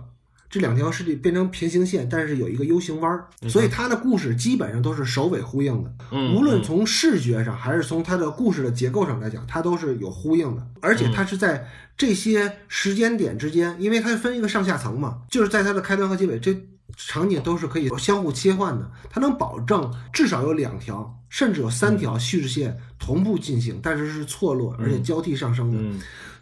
这两条是变成平行线，但是有一个 U 型弯儿，所以它的故事基本上都是首尾呼应的。嗯无论从视觉上还是从它的故事的结构上来讲，它都是有呼应的，而且它是在这些时间点之间，因为它分一个上下层嘛，就是在它的开端和结尾，这场景都是可以相互切换的，它能保证至少有两条，甚至有三条叙事线同步进行，但是是错落而且交替上升的。嗯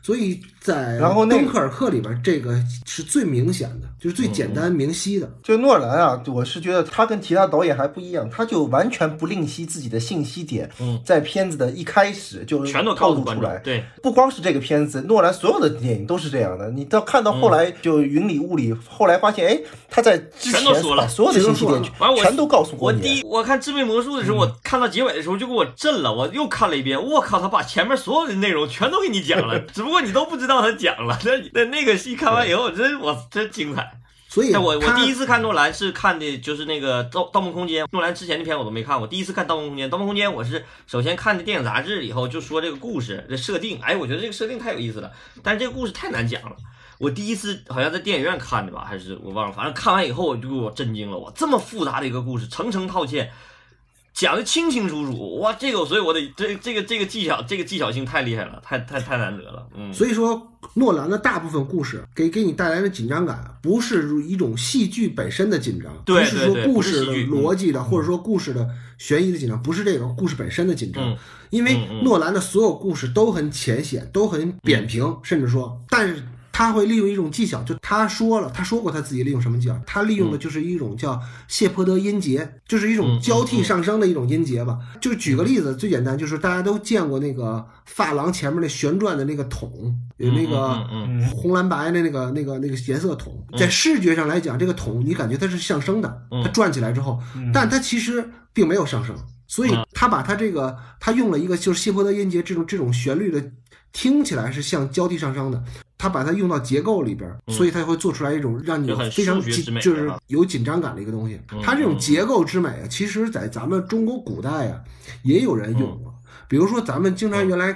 所以在然后那个敦刻尔克里边，这个是最明显的，就是最简单明晰的。就诺兰啊，我是觉得他跟其他导演还不一样，他就完全不吝惜自己的信息点，嗯在片子的一开始就全都透露出来。。对，不光是这个片子，诺兰所有的电影都是这样的。你到看到后来就云里雾里，后来发现，哎，他在之前全都说了把所有的信息点完全都告诉过你。我第一我看《致命魔术》的时候，我看到结尾的时候就给我震了，我又看了一遍，我靠，他把前面所有的内容全都给你讲了，(laughs) 只不过你都不知道他讲了。(laughs) 那那那个戏看完以后，真我真精彩。所以哎，我我第一次看诺兰是看的就是那个《盗盗梦空间》，诺兰之前的片我都没看过，第一次看《盗梦空间》。《盗梦空间》我是首先看的电影杂志以后就说这个故事这设定，哎，我觉得这个设定太有意思了，但是这个故事太难讲了。我第一次好像在电影院看的吧，还是我忘了，反正看完以后我就给我震惊了，我这么复杂的一个故事，层层套嵌。讲的清清楚楚，哇，这个所以我得这这个这个技巧，这个技巧性太厉害了，太太太难得了，嗯，所以说，诺兰的大部分故事给给你带来的紧张感，不是一种戏剧本身的紧张，对不是说故事的逻辑的，或者说故事的悬疑的紧张，不是这个故事本身的紧张。嗯。因为诺兰的所有故事都很浅显，都很扁平，甚至说，但是他会利用一种技巧，就他说了，他说过他自己利用什么技巧，他利用的就是一种叫谢泼德音节，就是一种嗯交替上升的一种音节吧。就举个例子，最简单就是大家都见过那个发廊前面那旋转的那个桶，有那个。红蓝白的那个那个那个颜色桶，在视觉上来讲，这个桶你感觉它是上升的，嗯。它转起来之后，但它其实并没有上升，所以他把他这个他用了一个就是谢泼德音节这种这种旋律的，听起来是像交替上升的，他把它用到结构里边，所以他会做出来一种让你非常紧就是啊有紧张感的一个东西嗯。它这种结构之美啊，其实在咱们中国古代啊也有人用过，比如说咱们经常原来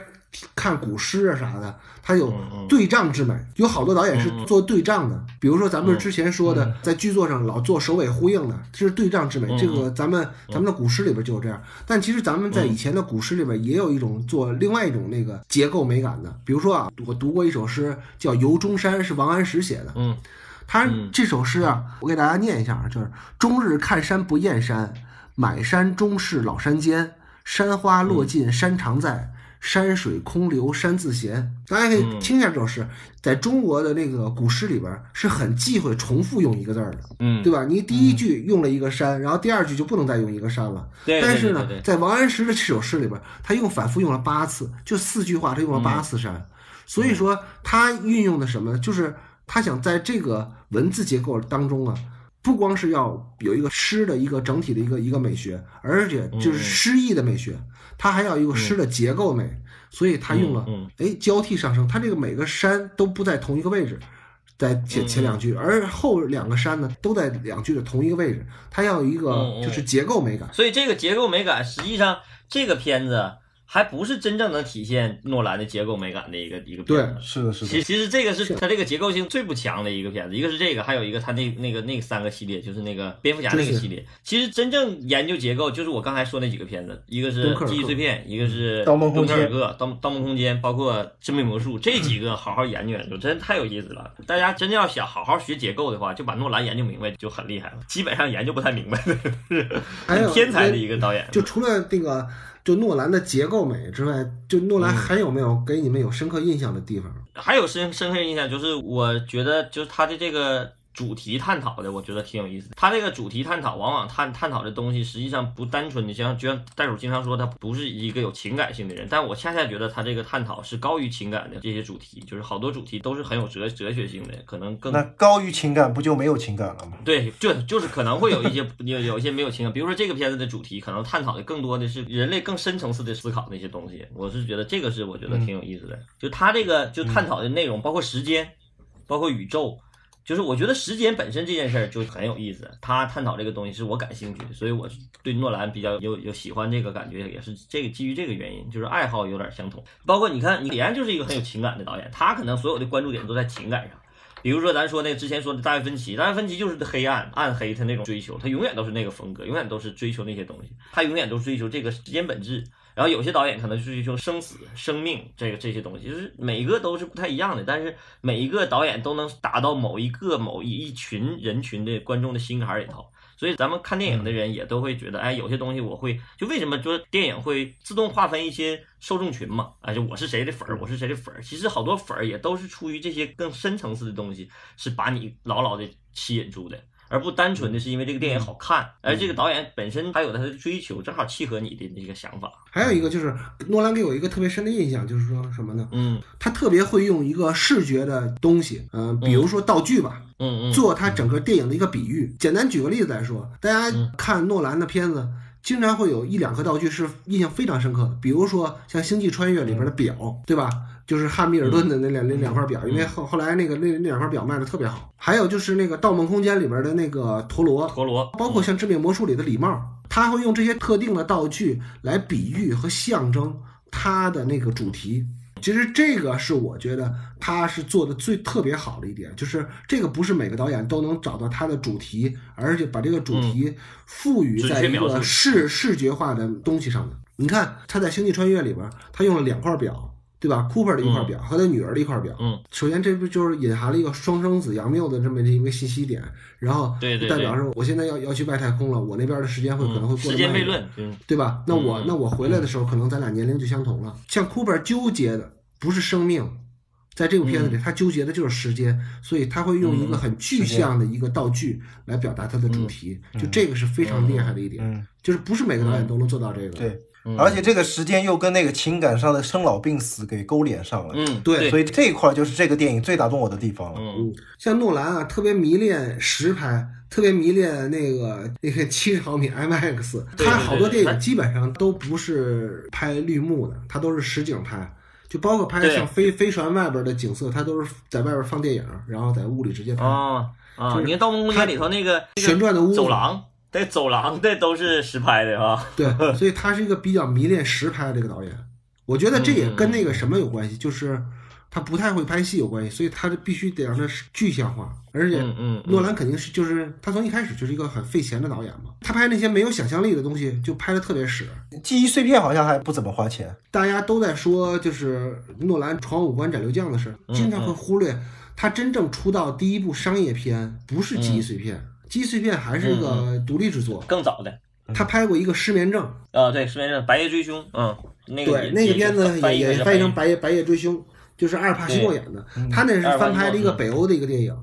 看古诗啊啥的，它有对仗之美，有好多导演是做对仗的。比如说咱们嗯之前说的，在剧作上老做首尾呼应的，这是对仗之美。嗯这个咱们咱们的古诗里边就有这样，但其实咱们在以前的古诗里边也有一种做另外一种那个结构美感的。比如说啊，我读过一首诗叫《游中山》，是王安石写的。嗯他嗯这首诗啊，我给大家念一下啊，就是“终日看山不厌山，买山终是老山间。山花落尽山常在，山水空留山自闲。”大家可以听一下这首诗，在中国的那个古诗里边是很忌讳重复用一个字儿的，嗯，对吧？你第一句用了一个山，然后第二句就不能再用一个山了。对，但是呢在王安石的这首诗里边，他用反复用了八次，就四句话，他用了八次山。所以说，他运用的什么呢？就是他想在这个文字结构当中啊，不光是要有一个诗的一个整体的一个一个美学，而且就是诗意的美学，他还要有一个诗的结构美。所以它用了嗯哎交替上升，它这个每个山都不在同一个位置。在前前两句，而后两个山呢都在两句的同一个位置，它要有一个就是结构美感。所以这个结构美感，实际上这个片子还不是真正能体现诺兰的结构美感的一个一个片子。是的，是的，其其实这个是是它这个结构性最不强的一个片子，一个是这个，还有一个他那那个那个三个系列，就是那个蝙蝠侠那个系列。其实真正研究结构，就是我刚才说那几个片子，一个是记忆碎片，一个是盗梦空间盗盗梦空间，包括致命魔术这几个，好好研究研究，真太有意思了。大家真的要想好好学结构的话，就把诺兰研究明白就很厉害了。基本上研究不太明白的，是很天才的一个导演。就除了那个就诺兰的结构美之外，就诺兰还有没有给你们有深刻印象的地方？还有深深刻印象就是，我觉得就是他的这个主题探讨的，我觉得挺有意思的。他这个主题探讨，往往探探讨的东西，实际上不单纯的，像就像袋鼠经常说，他不是一个有情感性的人，但我恰恰觉得他这个探讨是高于情感的这些主题，就是好多主题都是很有哲哲学性的，可能更那高于情感不就没有情感了吗？对，就就是可能会有一些有有一些没有情感，比如说这个片子的主题可能探讨的更多的是人类更深层次的思考那些东西。我是觉得这个是我觉得挺有意思的，就他这个就探讨的内容，包括时间，包括宇宙。就是我觉得时间本身这件事儿就很有意思，他探讨这个东西是我感兴趣的，所以我对诺兰比较有有喜欢这个感觉，也是这个基于这个原因，就是爱好有点相同。包括你看，李安就是一个很有情感的导演，他可能所有的关注点都在情感上。比如说，咱说那之前说的大卫芬奇，大卫芬奇就是黑暗、暗黑，他那种追求，他永远都是那个风格，永远都是追求那些东西，他永远都追求这个时间本质。然后有些导演可能是追求生死、生命这个这些东西，就是每一个都是不太一样的，但是每一个导演都能达到某一个某一一群人群的观众的心坎里头。所以咱们看电影的人也都会觉得，哎，有些东西我会，就为什么说电影会自动划分一些受众群嘛？哎，就我是谁的粉儿，我是谁的粉儿。其实好多粉儿也都是出于这些更深层次的东西，是把你牢牢的吸引住的。而不单纯的是因为这个电影好看，而这个导演本身还有他的追求，正好契合你的那个想法。还有一个就是诺兰给我一个特别深的印象，就是说什么呢？嗯他特别会用一个视觉的东西，嗯、比如说道具吧，嗯嗯，做他整个电影的一个比喻。简单举个例子来说，大家嗯看诺兰的片子，经常会有一两个道具是印象非常深刻的，比如说像《星际穿越》里边的表，对吧？就是汉密尔顿的那两那两块表，因为后后来那个那那两块表卖的特别好。还有就是那个《盗梦空间》里边的那个陀螺，陀螺，包括像《致命魔术》里的礼帽，他会用这些特定的道具来比喻和象征他的那个主题。其实这个是我觉得他是做的最特别好的一点，就是这个不是每个导演都能找到他的主题，而且把这个主题赋予在一个视视觉化的东西上的。你看他在《星际穿越》里边，他用了两块表，对吧？Cooper 的一块表和他女儿的一块表。嗯，首先这不就是隐含了一个双生子杨谬的这么一个信息点，然后代表是我现在要要去外太空了，我那边的时间会可能会过得慢一点。论，嗯对吧？那我嗯那我回来的时候，可能咱俩年龄就相同了。像 Cooper 纠结的不是生命，在这部片子里，他纠结的就是时间，所以他会用一个很具象的一个道具来表达他的主题。就这个是非常厉害的一点，嗯，就是不是每个导演都能做到这个。对，嗯而且这个时间又跟那个情感上的生老病死给勾连上了，嗯，对所以这一块就是这个电影最打动我的地方了。嗯嗯，像诺兰啊，特别迷恋实拍，特别迷恋那个那个七十毫米 IMAX，对对他好多电影基本上都不是拍绿幕的，他都是实景拍。就包括拍像飞飞船外边的景色，它都是在外边放电影，然后在屋里直接拍。啊啊！你看《盗梦空间》里头那个旋转的屋走廊，对走廊的都是实拍的啊。对，所以他是一个比较迷恋实拍的这个导演。我觉得这也跟那个什么有关系，就是他不太会拍戏有关系，所以他必须得让他具象化，而且嗯嗯，诺兰肯定是就是他从一开始就是一个很费钱的导演嘛，他拍那些没有想象力的东西就拍的特别屎。记忆碎片好像还不怎么花钱，大家都在说就是诺兰闯五关斩六将的事，经常会忽略他真正出道第一部商业片不是记忆碎片，记忆碎片还是一个独立制作。更早的他拍过一个失眠症，啊，对，失眠症，白夜追凶，嗯，那个对，那个片子翻也也翻译成《白白夜白夜追凶》，就是阿尔帕西诺演的。他那是翻拍了一个北欧的一个电影，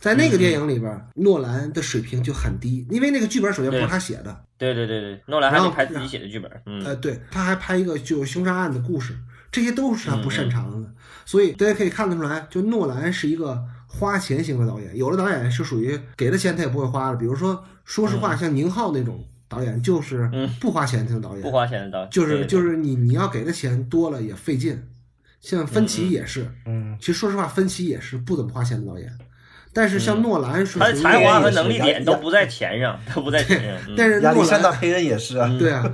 在那个电影里边，诺兰的水平就很低，因为那个剧本首先不是他写的，对对对对，诺兰还拍自己写的剧本，嗯呃，对，他还拍一个就是凶杀案的故事，这些都是他不擅长的。所以大家可以看得出来，就诺兰是一个花钱型的导演，有的导演是属于给了钱他也不会花的，比如说，说实话，像宁浩那种导演就是不花钱那种导演，不花钱的导演，就是对就是你你要给的钱多了也费劲，像芬奇也是，嗯，其实说实话，芬奇也是不怎么花钱的导演，但是像诺兰是他的才华和能力点都不在钱上，都不在钱上。嗯。但是诺亚历山大兰佩恩也是啊，对啊，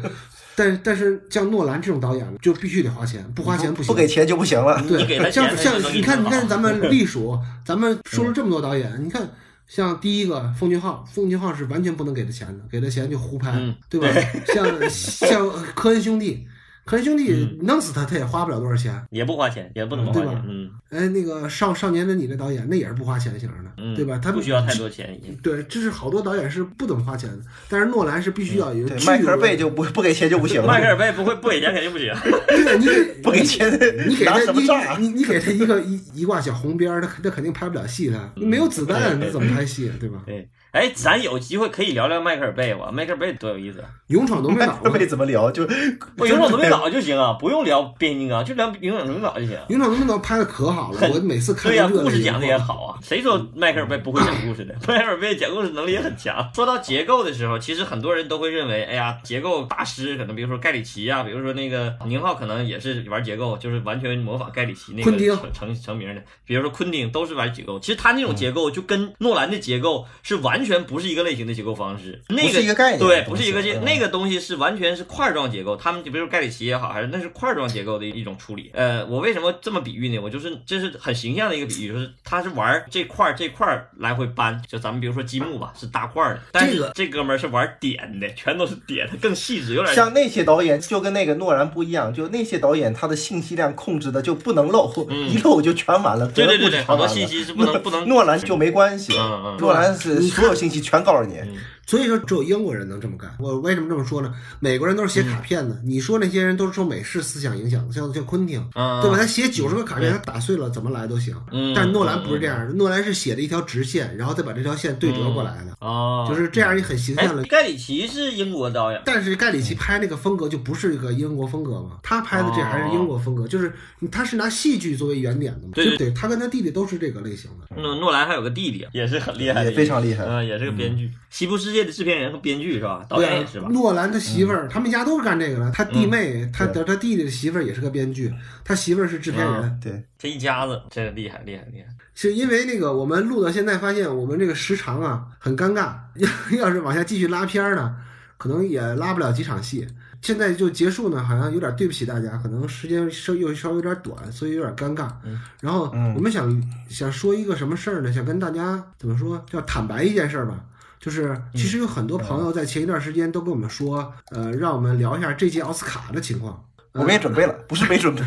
但但是像诺兰这种导演就必须得花钱，不花钱不行。不给钱就不行了。对，像像你看，你看咱们 (laughs) 隶属，咱们说了这么多导演，你看像第一个奉俊昊，奉俊昊是完全不能给他钱的，给他钱就胡拍，嗯对吧？像像科恩兄弟，科恩兄弟弄死他，他也花不了多少钱。也不花钱，也不怎么花对吧钱，嗯哎，那个少少年的你的导演，那也是不花钱型的，嗯，对吧？他不需要太多钱，已经。对，这是好多导演是不怎么花钱的，但是诺兰是必须要有迈克尔贝就不不给钱就不行了。(laughs) 迈克尔贝不会不给钱肯定不行。对，你给 (laughs) 不给钱，你给他？你你给他一个一一挂小红边儿，他他肯定拍不了戏，他没有子弹，他怎么拍戏，对吧？对，哎，咱有机会可以聊聊迈克尔贝吧？迈克尔贝多有意思啊！勇闯夺命岛迈克尔贝怎么聊？就不，勇闯夺命岛就行啊，不用聊变形金刚，就聊勇闯夺命岛就行。勇闯夺命岛拍的可好了，我每次看对呀、都热泪盈故事讲的也。好啊。谁说迈克尔贝不会讲故事的？(laughs) 迈克尔贝讲故事能力也很强。说到结构的时候，其实很多人都会认为，哎呀，结构大师可能比如说盖里奇啊，比如说那个宁浩，可能也是玩结构，就是完全模仿盖里奇那昆汀个成成成名的。比如说昆汀都是玩结构，其实他那种结构就跟诺兰的结构是完全不是一个类型的结构方式，那不是一个概念对，不是一个西嗯结那个东西是完全是块状结构。他们就比如说盖里奇也好，还是那是块状结构的一种处理。呃，我为什么这么比喻呢？我就是这是很形象的一个比喻，就是他是玩这块儿这块儿来回搬，就咱们比如说积木吧，是大块儿的，但是这个这哥们儿是玩点的，全都是点，的更细致，有点像那些导演就跟那个诺兰不一样，就那些导演他的信息量控制的就不能漏，(laughs) 一漏就全完了。嗯对对对好多信息是不能不能诺兰就没关系，嗯嗯诺兰是所有信息全告诉你。所以说，只有英国人能这么干。我为什么这么说呢？美国人都是写卡片的，你说那些人都是受美式思想影响的，像像昆汀，嗯对吧？他写九十个卡片，他打碎了怎么来都行。嗯但是诺兰不是这样的，诺兰是写了一条直线，然后再把这条线对折过来的，哦，就是这样一很形哎象的。，盖里奇是英国导演。但是盖里奇拍那个风格就不是一个英国风格嘛，他拍的这还是英国风格，就是他是拿戏剧作为原点的嘛，对对？他跟他弟弟都是这个类型的。诺诺兰还有个弟弟，也是很厉害的，也非常厉害嗯，也是个编剧，《西部世界》的制片人和编剧是吧？导演也是吧？诺兰他媳妇儿，他们家都是干这个的。他弟妹，他的他弟弟的媳妇儿也是个编剧，他媳妇儿是制片人。对，这一家子，这个厉害厉害厉害。是因为那个我们录到现在，发现我们这个时长啊很尴尬，要 (laughs) 要是往下继续拉片儿呢，可能也拉不了几场戏。现在就结束呢，好像有点对不起大家，可能时间稍又稍微有点短，所以有点尴尬。嗯然后嗯我们想想说一个什么事儿呢？想跟大家怎么说，叫坦白一件事儿吧。就是其实有很多朋友在前一段时间都跟我们说，呃，让我们聊一下这届奥斯卡的情况。我们也准备了，不是没准备。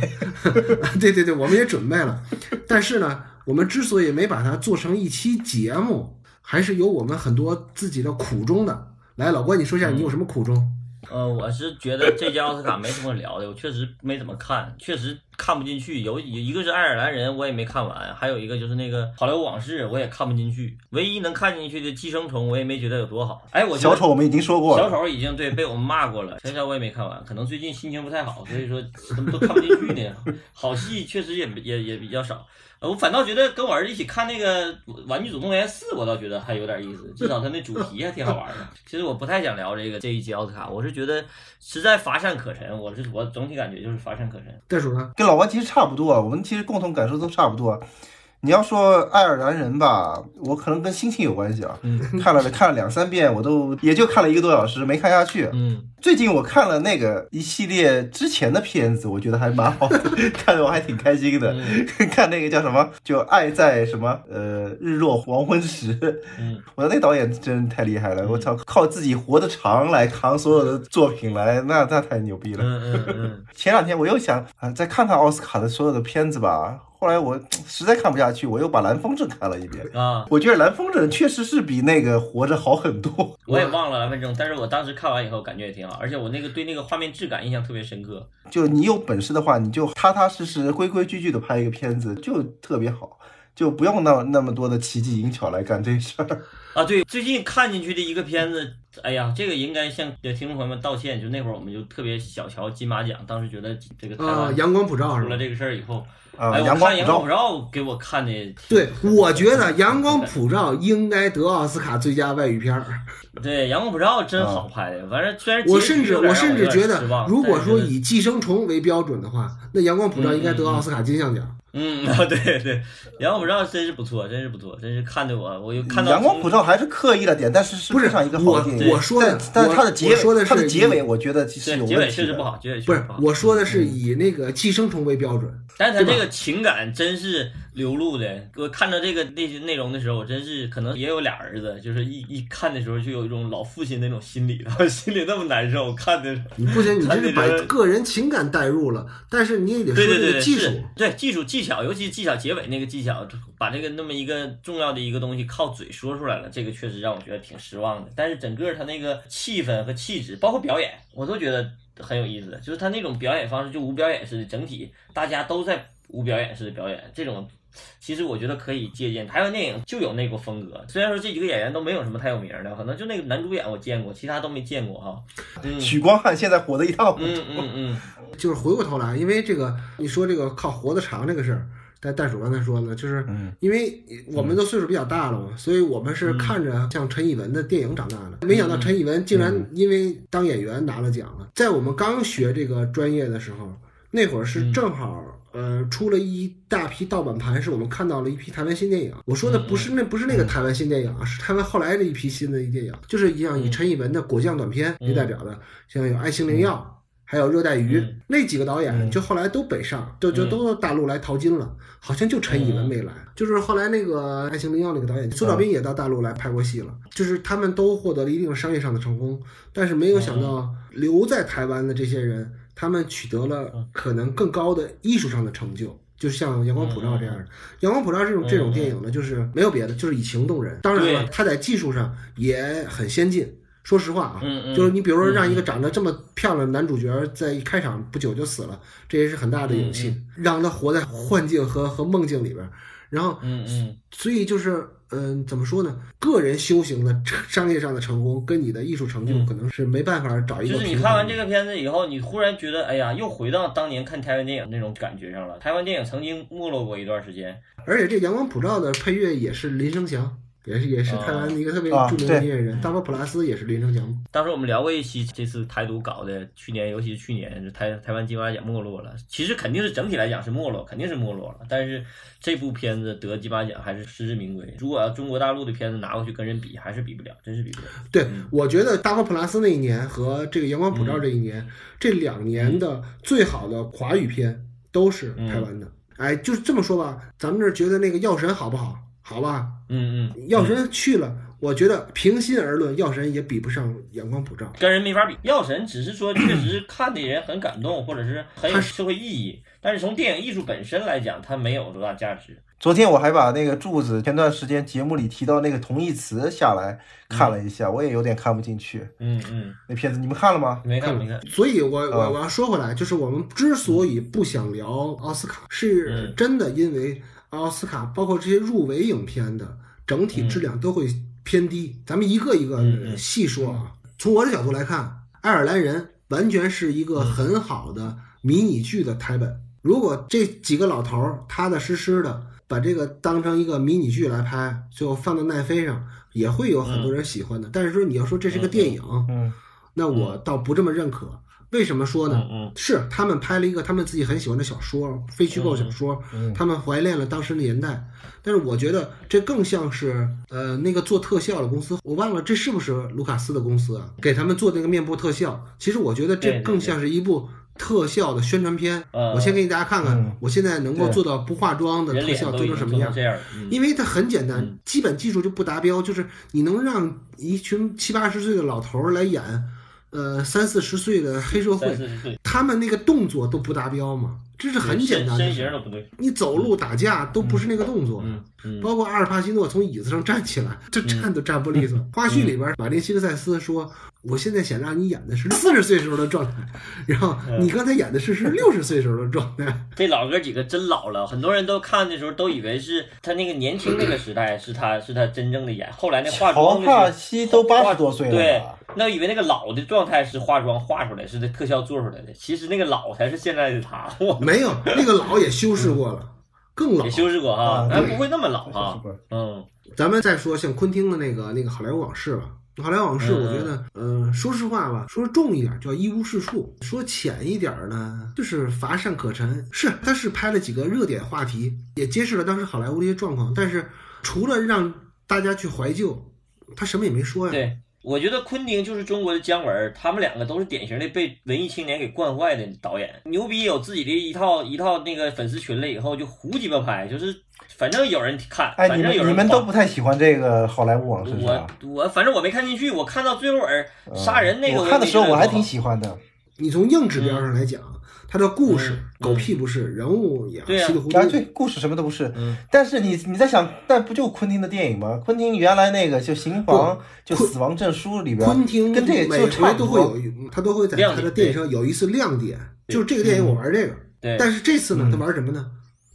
(laughs) 对对对，我们也准备了，但是呢，我们之所以没把它做成一期节目，还是有我们很多自己的苦衷的。来，老关，你说一下你有什么苦衷？呃，我是觉得这届奥斯卡没什么聊的，我确实没怎么看，确实看不进去。有一个是爱尔兰人，我也没看完，还有一个就是那个好莱坞往事，我也看不进去。唯一能看进去的寄生虫，我也没觉得有多好。哎，我小丑我们已经说过了，小丑已经对被我们骂过了，小丑我也没看完，可能最近心情不太好，所以说什么都看不进去呢。(laughs) 好戏确实也也也比较少，呃我反倒觉得跟我儿子一起看那个《玩具总动员四》，我倒觉得还有点意思，至少它那主题还挺好玩的。(laughs) 其实我不太想聊这个这一集奥斯卡，我是觉得实在乏善可陈，我是我总体感觉就是乏善可陈。袋鼠呢？跟老王其实差不多，啊，我们其实共同感受都差不多。你要说爱尔兰人吧，我可能跟心情有关系啊。嗯 (laughs) 看了看了两三遍，我都也就看了一个多小时，没看下去。嗯，最近我看了那个一系列之前的片子，我觉得还蛮好的，(laughs) 看得我还挺开心的。嗯 (laughs) 看那个叫什么，就爱在什么呃日落黄昏时。嗯，我说那导演真太厉害了，我操，靠自己活得长来扛所有的作品来，那那太牛逼了。嗯嗯嗯，前两天我又想啊，再看看奥斯卡的所有的片子吧。后来我实在看不下去，我又把《蓝风筝》看了一遍。啊，我觉得《蓝风筝》确实是比那个《活着》好很多。我也忘了蓝风筝，但是我当时看完以后感觉也挺好，而且我那个对那个画面质感印象特别深刻。就你有本事的话，你就踏踏实实、规规矩矩的拍一个片子，就特别好，就不用那那么多的奇技淫巧来干这事儿。(laughs) 啊，对，最近看进去的一个片子，哎呀，这个应该向听众朋友们道歉。就那会儿我们就特别小瞧金马奖，当时觉得这个台啊，阳光普照？出了这个事儿以后，啊，哎，我阳光普照看阳光普，照给我看的，对，我觉得阳光普照应该得奥斯卡最佳外语片儿。对阳光普照真好拍的，反正虽然我甚至我甚至觉得如果说以寄生虫为标准的话，那阳光普照应该得奥斯卡金像奖。嗯啊对 (laughs) 对，阳光普照真是不错，真是不错，真是看的我我又看到阳光普照还是刻意了点，但是是不是非常一个好我的电影。我说的但但是它的结我说的是它的结尾，我觉得是有对结尾。确实不好，结尾不是确实不好。我说的是以那个寄生虫为标准。但是他这个情感真是流露的。我看到这个那些内容的时候，我真是可能也有俩儿子，就是一一看的时候就有一种老父亲那种心理，(laughs) 心里那么难受。看的，你不行，你这是把个个人情感带入了，但是你也得说这对技术。对技术技巧，尤其技巧结尾那个技巧，把这个那么一个重要的一个东西靠嘴说出来了，这个确实让我觉得挺失望的。但是整个他那个气氛和气质，包括表演，我都觉得很有意思。就是他那种表演方式，就无表演式的，整体大家都在无表演式的表演，这种其实我觉得可以借鉴。台湾电影就有那个风格，虽然说这几个演员都没有什么太有名的，可能就那个男主演我见过，其他都没见过哈。嗯许光汉现在火的一塌糊涂。嗯嗯嗯，(laughs) 就是回过头来，因为这个你说这个靠活得长这个事儿，但袋鼠刚才说呢，就是嗯因为我们都岁数比较大了嘛，所以我们是看着像陈以文的电影长大的。没想到陈以文竟然因为当演员拿了奖了。在我们刚学这个专业的时候，那会儿是正好。呃，出了一大批盗版盘，是我们看到了一批台湾新电影。我说的不是那不是那个台湾新电影啊，是台湾后来的一批新的电影，就是像以陈以文的《果酱》短片为代表的，像有《爱情灵药》。还有热带鱼、嗯那几个导演，就后来都北上，就就都到大陆来淘金了。好像就陈以文没来，就是后来那个《爱情灵药》那个导演苏兆斌也到大陆来拍过戏了。就是他们都获得了一定商业上的成功，但是没有想到留在台湾的这些人，他们取得了可能更高的艺术上的成就。就像《阳光普照》这样的，《阳光普照》这种这种电影呢，就是没有别的，就是以情动人。当然了对，它在技术上也很先进。说实话啊，就是你比如说让一个长得这么漂亮的男主角在一开场不久就死了，这也是很大的勇气，让他活在幻境和和梦境里边。然后，嗯嗯，所以就是，嗯、怎么说呢？个人修行的 (laughs) 商业上的成功跟你的艺术成就可能是没办法找一个就是。你看完这个片子以后，你忽然觉得，哎呀，又回到当年看台湾电影那种感觉上了。台湾电影曾经没落过一段时间，而且这《阳光普照》的配乐也是林生祥，也是也是台湾的一个特别啊著名的对音乐人。大波普拉斯也是林生祥。当时我们聊过一期，这次台独搞的，去年尤其是去年，台台湾金马奖没落了。其实肯定是整体来讲是没落，肯定是没落了。但是这部片子得金马奖还是实至名归。如果要中国大陆的片子拿过去跟人比，还是比不了，真是比不了。对，我觉得大波普拉斯那一年和这个阳光普照这一年，这两年的最好的华语片都是台湾的。哎，就是这么说吧，咱们这儿觉得那个药神好不好？好吧，嗯嗯，药神去了，我觉得平心而论，药神也比不上阳光普照。跟人没法比。药神只是说，确实看的人很感动，或者是很有社会意义，(laughs) 但是从电影艺术本身来讲，它没有多大价值。昨天我还把那个柱子前段时间节目里提到那个同义词下来看了一下，我也有点看不进去。嗯嗯，那片子你们看了吗？没看没看。所以我，我啊我要说回来，就是我们之所以不想聊奥斯卡，是嗯真的因为奥斯卡包括这些入围影片的整体质量都会偏低。咱们一个一个细说啊。从我的角度来看，《爱尔兰人》完全是一嗯个很好的迷你剧的台本。如果这几个老头儿踏踏实实的把这个当成一个迷你剧来拍，最后放到奈飞上，也会有很多人喜欢的。但是说你要说这是个电影，嗯那我倒不这么认可。为什么说呢？是他们拍了一个他们自己很喜欢的小说，非虚构小说，嗯他们怀恋了当时的年代。但是我觉得这更像是呃那个做特效的公司，我忘了这是不是卢卡斯的公司啊？给他们做那个面部特效。其实我觉得这更像是一部特效的宣传片。嗯我先给大家看看嗯，我现在能够做到不化妆的特效做做成什么样。因为它很简单嗯，基本技术就不达标，就是你能让一群七八十岁的老头儿来演，呃三四十岁的黑社会，他们那个动作都不达标嘛，这是很简单的身。形都不对。你走路打架都不是那个动作，包括阿尔帕西诺从椅子上站起来，这站都站不利索。花絮里边，马丁·西克塞斯说：“我现在想让你演的是四十岁时候的状态，然后你刚才演的是是六十岁时候的状态。(laughs) 这老哥几个真老了，很多人都看的时候都以为是他那个年轻那个时代是他是他真正的演，后来那化曹妆帕西都八十多岁了对？，那以为那个老的状态是化妆画出来，是这特效做出来的，其实那个老才是现在的他，(laughs) 没有，那个老也修饰过了，更老也。修饰过哈啊，但不会那么老哈是，不是嗯咱们再说像昆汀的那个那个《好莱坞往事》吧，《好莱坞往事》，嗯我觉得，呃，说实话吧，说重一点叫一无是处，说浅一点呢，就是乏善可陈。是，他是拍了几个热点话题，也揭示了当时好莱坞的一些状况，但是除了让大家去怀旧，他什么也没说呀。对。我觉得昆汀就是中国的姜文，他们两个都是典型的被文艺青年给惯坏的导演。牛逼有自己的一套一套那个粉丝群了以后就胡鸡巴拍，就是反正有人看，哎，反正有人夸们你们都不太喜欢这个好莱坞往事是我吧？我反正我没看进去，我看到最后尾杀人那个我看的时候我还挺喜喜欢的。你从硬指标上来讲，他的故事嗯狗屁不是，人物也稀里糊涂啊，。对，故事什么都不是。嗯但是你你在想，那不就昆汀的电影吗？昆汀原来那个就《刑房》就《死亡证书》里边，昆汀跟这个每就差不回都会多。有，他都会在他的电影上有一次亮点，就是这个电影我玩这个。对，但是这次呢，嗯他玩什么呢？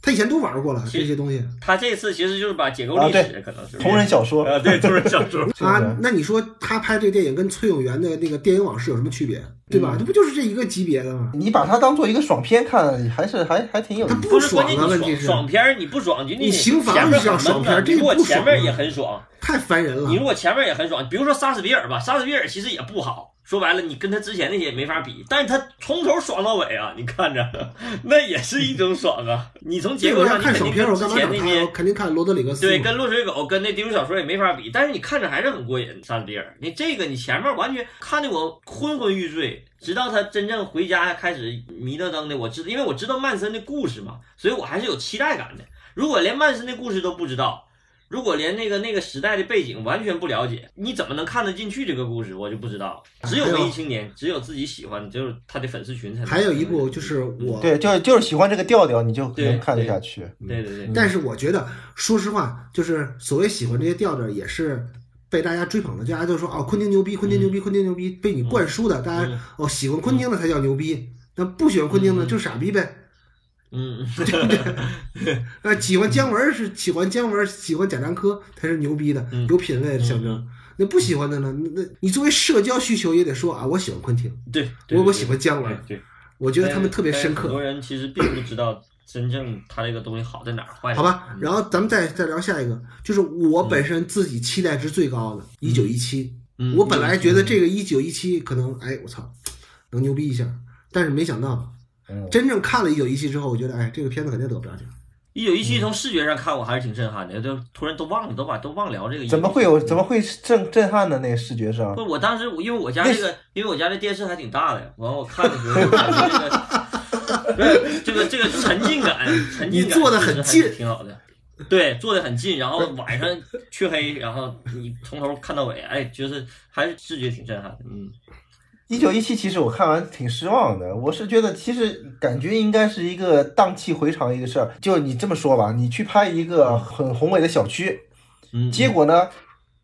他以前都玩过了这些东西他这次其实就是把解构历史，可能是同人小说，啊，对同人小说，(laughs) 啊是。那你说他拍这个电影跟崔永元的那个电影往事有什么区别？对吧？这不就是这一个级别的吗？你把它当做一个爽片看，还是还还挺有意思。他不不是关键爽啊，问题是爽爽片你不爽，就你刑房前面爽片这如果不爽啊前面也很爽，太烦人了你。如果前面也很爽，比如说莎士比尔吧，莎士比尔其实也不好。说白了，你跟他之前那些也没法比，但是他从头爽到尾啊！你看着，那也是一种爽啊！(laughs) 你从结构上，你肯定跟之？前那些我肯定看罗德里格斯嘛。对，跟落水狗跟那低俗小说也没法比，但是你看着还是很过瘾。莎士比尔，你这个你前面完全看得我昏昏欲睡，直到他真正回家开始迷得灯的，我知，因为我知道曼森的故事嘛，所以我还是有期待感的。如果连曼森的故事都不知道，如果连那个那个时代的背景完全不了解，你怎么能看得进去这个故事？我就不知道。只有文艺青年，只有自己喜欢，只有他的粉丝群才能。还有一部就是我，对，就是就是喜欢这个调调，你就对能看得下去。对对对，但是我觉得，说实话，就是所谓喜欢这些调调，也是被大家追捧的。大家都说哦，昆汀牛逼，昆汀牛逼，昆汀牛逼，被你灌输的。大家嗯哦，喜欢昆汀的才叫牛逼，那不喜欢昆汀的就傻逼呗。嗯，(laughs) 呃，喜欢姜文是喜欢姜文，喜欢贾樟柯才是牛逼的，嗯有品位的象征。那不喜欢的呢？那那你作为社交需求也得说啊，我喜欢昆汀，对，我我喜欢姜文。对，对我觉得他们特别深刻。很多人其实并不知道真正他这个东西好在哪儿，坏好吧。，然后咱们再再聊下一个，就是我本身自己期待值最高的《一九一七》，嗯我本来觉得这个一九一七可能，哎，我操，能牛逼一下，但是没想到，嗯真正看了一九一七之后，我觉得，哎，这个片子肯定得不了奖。一九一七从视觉上看，我还是挺震撼的，就突然都忘了，都把都忘聊这个。怎么会有怎么会震震撼的那个视觉上不，？我当时我因为我家这个，因为我家这电视还挺大的，完我看的时候就感觉这个，这个这个沉浸感，沉浸感你坐得很近挺好的。对，坐得很近，然后晚上黢黑，然后你从头看到尾，哎，就是还是视觉挺震撼的。嗯，一九一七其实我看完挺失望的，我是觉得其实感觉应该是一个荡气回肠的一个事儿。就你这么说吧，你去拍一个很宏伟的小区，嗯结果呢，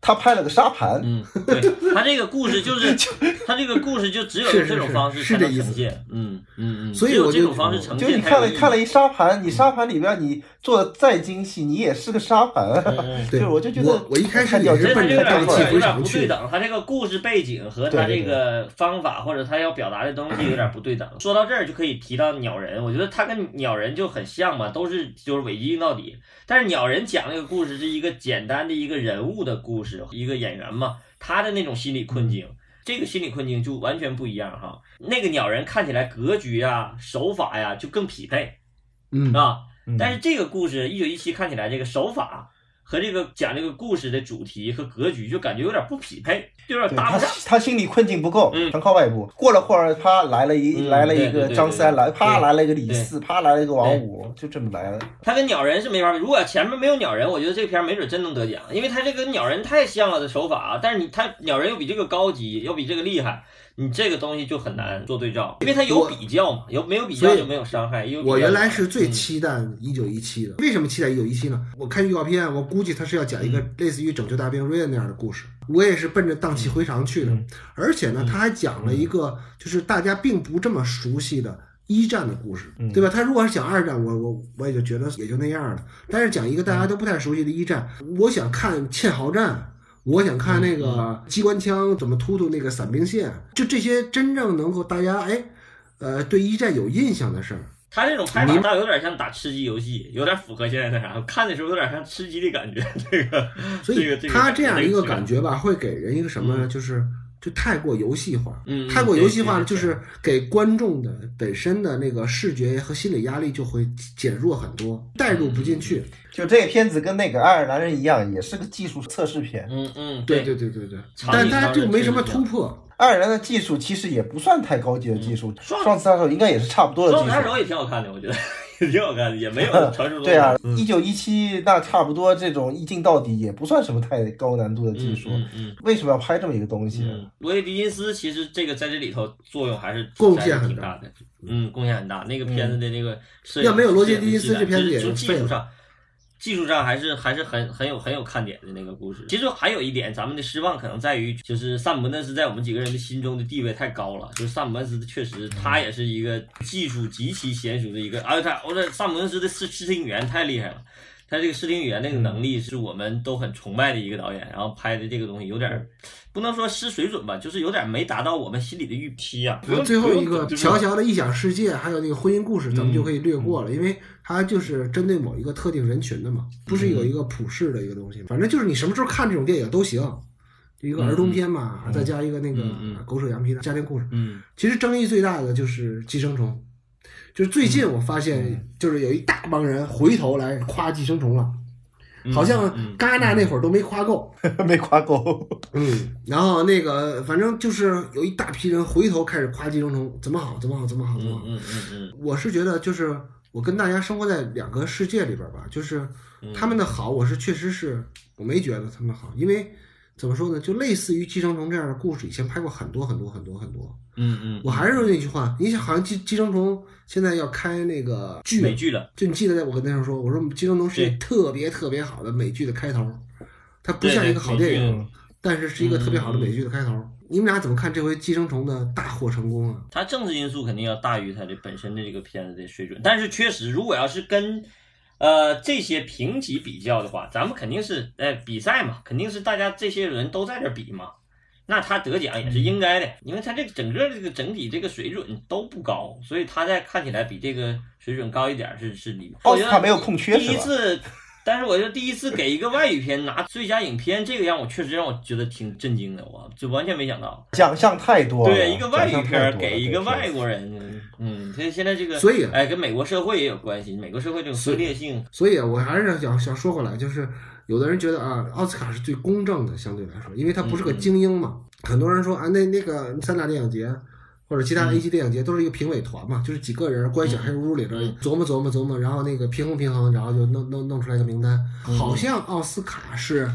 他拍了个沙盘，嗯，对他这个故事就是，(laughs) 他这个故事就只有是是这种方式才能是这意思呈现。嗯嗯嗯，所以我就只有这种方式呈现。就你看了看了一沙盘，你沙盘里边你做的再精细，你也是个沙盘。(laughs) 对，就是我就觉得我我一开始太掉也是奔所以他这着荡气个有点有点回肠去的。不对等，他这个故事背景和他这个方法或者他要表达的东西有点不对等。说到这儿就可以提到鸟人，我觉得他跟鸟人就很像嘛，都是就是伪基因到底。但是鸟人讲那个故事是一个简单的一个人物的故事，一个演员嘛，他的那种心理困境。这个心理困境就完全不一样哈，那个鸟人看起来格局呀、手法呀就更匹配嗯，啊，嗯。但是这个故事一九一七看起来这个手法和这个讲这个故事的主题和格局就感觉有点不匹配，就有点搭不上。他心理困境不够，嗯全靠外部。过了会儿，啪来了一嗯来了一个张三，来啪来了一个李四，啪来了一个王五，就这么来了。他跟鸟人是没法比，如果前面没有鸟人，我觉得这片儿没准真能得奖，因为他这个鸟人太像了的手法，但是你他鸟人又比这个高级，又比这个厉害，你这个东西就很难做对照，因为它有比较嘛，有没有比较就没有伤害。有比较我原来是最期待一九一七的，为什么期待一九一七呢？我看预告片，我估计他是要讲一个类似于拯救大兵瑞恩那样的故事。我也是奔着荡气回肠去的，嗯而且呢，他还讲了一个就是大家并不这么熟悉的一战的故事，嗯对吧？他如果是讲二战，我我我也就觉得也就那样了。但是讲一个大家都不太熟悉的一战，我想看堑壕战。我想看那个机关枪怎么突突那个伞兵线，就这些真正能够大家哎，呃，对一战有印象的事儿。他这种拍法倒有点像打吃鸡游戏，有点符合现在那啥，看的时候有点像吃鸡的感觉。这个，所以他这样一个感觉吧，会给人一个什么呢？就是就太过游戏化。嗯，嗯太过游戏化呢，对对就是给观众的本身的那个视觉和心理压力就会减弱很多，带入不进去。就这个片子跟那个爱尔兰人一样，也是个技术测试片。嗯嗯，对对对对对，场但它景上的就没什么突破。爱尔兰的技术其实也不算太高级的技术，双双子杀手应该也是差不多的技术。双子杀手也挺好看的，我觉得也 (laughs) 挺好看的，也没有传说中的对啊，嗯一九一七那差不多这种一镜到底也不算什么太高难度的技术。嗯嗯为什么要拍这么一个东西？嗯，罗杰狄金斯其实这个在这里头作用还是贡献挺大的，嗯，贡献很大。那个片子的那个摄影，要没有罗杰狄金斯这片子也就是从废了技术上。还是还是很很有很有看点的那个故事。其实还有一点，咱们的失望可能在于，就是萨姆门德斯在我们几个人的心中的地位太高了。就是萨姆恩斯确实，他也是一个技术极其娴熟的一个，而且他，我这萨姆恩斯的试试听员太厉害了。他这个视听语言那个能力是我们都很崇拜的一个导演，然后拍的这个东西有点儿不能说失水准吧，就是有点没达到我们心里的预期啊。然后最后一个乔乔的异想世界，还有那个婚姻故事，咱们就可以略过嗯了，因为它就是针对某一个特定人群的嘛，不是有一个普世的一个东西。反正就是你什么时候看这种电影都行，一个儿童片嘛，再加一个那个嗯嗯狗屎羊皮的家庭故事。嗯其实争议最大的就是《寄生虫》，就是最近我发现，就是有一大帮人回头来夸《寄生虫》了，嗯好像嗯戛纳那会儿都没夸够。(laughs) 没夸够。嗯，然后那个反正就是有一大批人回头开始夸《寄生虫》怎么好，怎么好，怎么好，怎么好。嗯嗯嗯嗯我是觉得，就是我跟大家生活在两个世界里边吧，就是嗯他们的好，我是确实是我没觉得他们好，因为怎么说呢，就类似于《寄生虫》这样的故事，以前拍过很多很多很多很多。嗯嗯，我还是说那句话，你想，好像寄寄生虫现在要开那个剧，美剧了，就你记得在我跟那时候说，我说寄生虫是一特别特别好的美剧的开头，它不像一个好电影，嗯但是是一个特别好的美剧的开头。你们俩怎么看这回寄生虫的大获成功啊？它政治因素肯定要大于它的本身的这个片子的水准，但是确实，如果要是跟呃这些评级比较的话，咱们肯定是呃比赛嘛，肯定是大家这些人都在这儿比嘛。那他得奖也是应该的，因为他这个整个这个整体这个水准都不高，所以他在看起来比这个水准高一点是是理。奥斯卡没有空缺第一？次，但是我就第一次给一个外语片拿最佳影片，这个让我确实让我觉得挺震惊的，我就完全没想到。奖项太多了，对，一个外语片给一个外国人，嗯，所以现在这个，所以哎，跟美国社会也有关系，美国社会这种分裂性，所以啊，我还是想想说回来，就是有的人觉得啊，奥斯卡是最公正的，相对来说，因为它不是个精英嘛。很多人说啊，那那个三大电影节或者其他的嗯 A 级电影节都是一个评委团嘛，就是几个人关小黑屋里头嗯琢磨琢磨琢磨，然后那个平衡平衡，然后就弄弄弄出来个名单。嗯好像奥斯卡是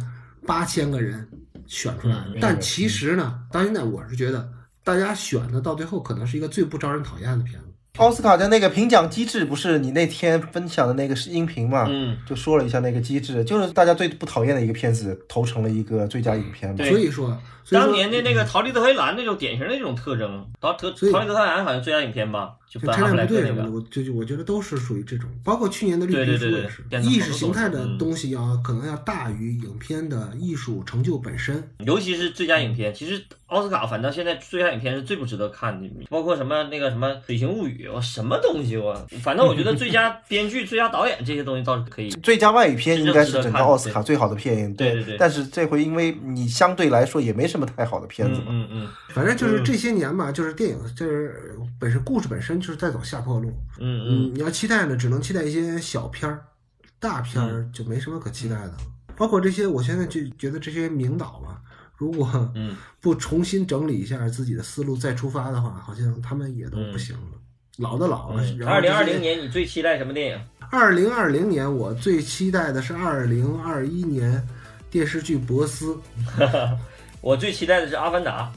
八千个人选出来的嗯，但其实呢，到现在我是觉得大家选的到最后可能是一个最不招人讨厌的片子。奥斯卡的那个评奖机制，不是你那天分享的那个是音频嘛？嗯，就说了一下那个机制，就是大家最不讨厌的一个片子投成了一个最佳影片嘛。对所以说，以说当年的那个《逃离德黑兰》那种典型的这种特征，逃逃逃离德黑兰好像最佳影片吧，就拆弹部队什么的，我就就我觉得都是属于这种，包括去年的绿皮对对对对书也是，意识形态的嗯东西要可能要大于影片的艺术成就本身。尤其是最佳影片，其实奥斯卡反倒现在最佳影片是最不值得看的，包括什么那个什么《水形物语》，我什么东西我，反正我觉得最佳 (laughs) 编剧、最佳导演这些东西倒是可以。最佳外语片应该是整个奥斯卡最好的片影，对对对但是这回因为你相对来说也没什么太好的片子嘛，嗯嗯反正就是这些年吧，就是电影就是本身故事本身就是在走下坡路。嗯嗯嗯，你要期待呢，只能期待一些小片儿，大片儿就没什么可期待的。包括这些，我现在就觉得这些名导吧，如果嗯 (laughs) 不重新整理一下自己的思路再出发的话，好像他们也都不行了。老的老了。二零二零年你最期待什么电影？二零二零年，我最期待的是二零二一年电视剧《博斯》。(laughs) 我最期待的是《阿凡达》。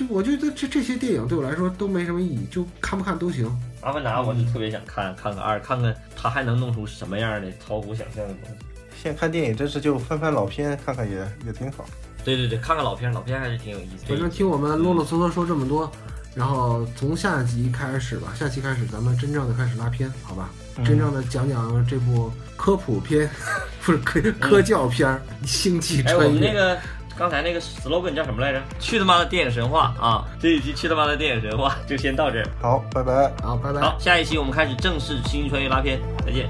就我觉得这这些电影对我来说都没什么意义，就看不看都行。《阿凡达》我就特别想看看个二，看看他还能弄出什么样的超乎想象的东西。现在看电影真是就翻翻老片看看也也挺好。对对对，看看老片，老片还是挺有意思的。反正听我们啰啰嗦嗦说这么多，然后从下集开始吧，下期开始咱们真正的开始拉片，好吧？嗯真正的讲讲这部科普片，(laughs) 不是科科教片儿《星际哎，我穿越》。们那个刚才那个 slogan 叫什么来着？去他妈的电影神话啊！这一期去他妈的电影神话就先到这儿。好，拜拜。好，拜拜。好，下一期我们开始正式星际穿越拉片，再见。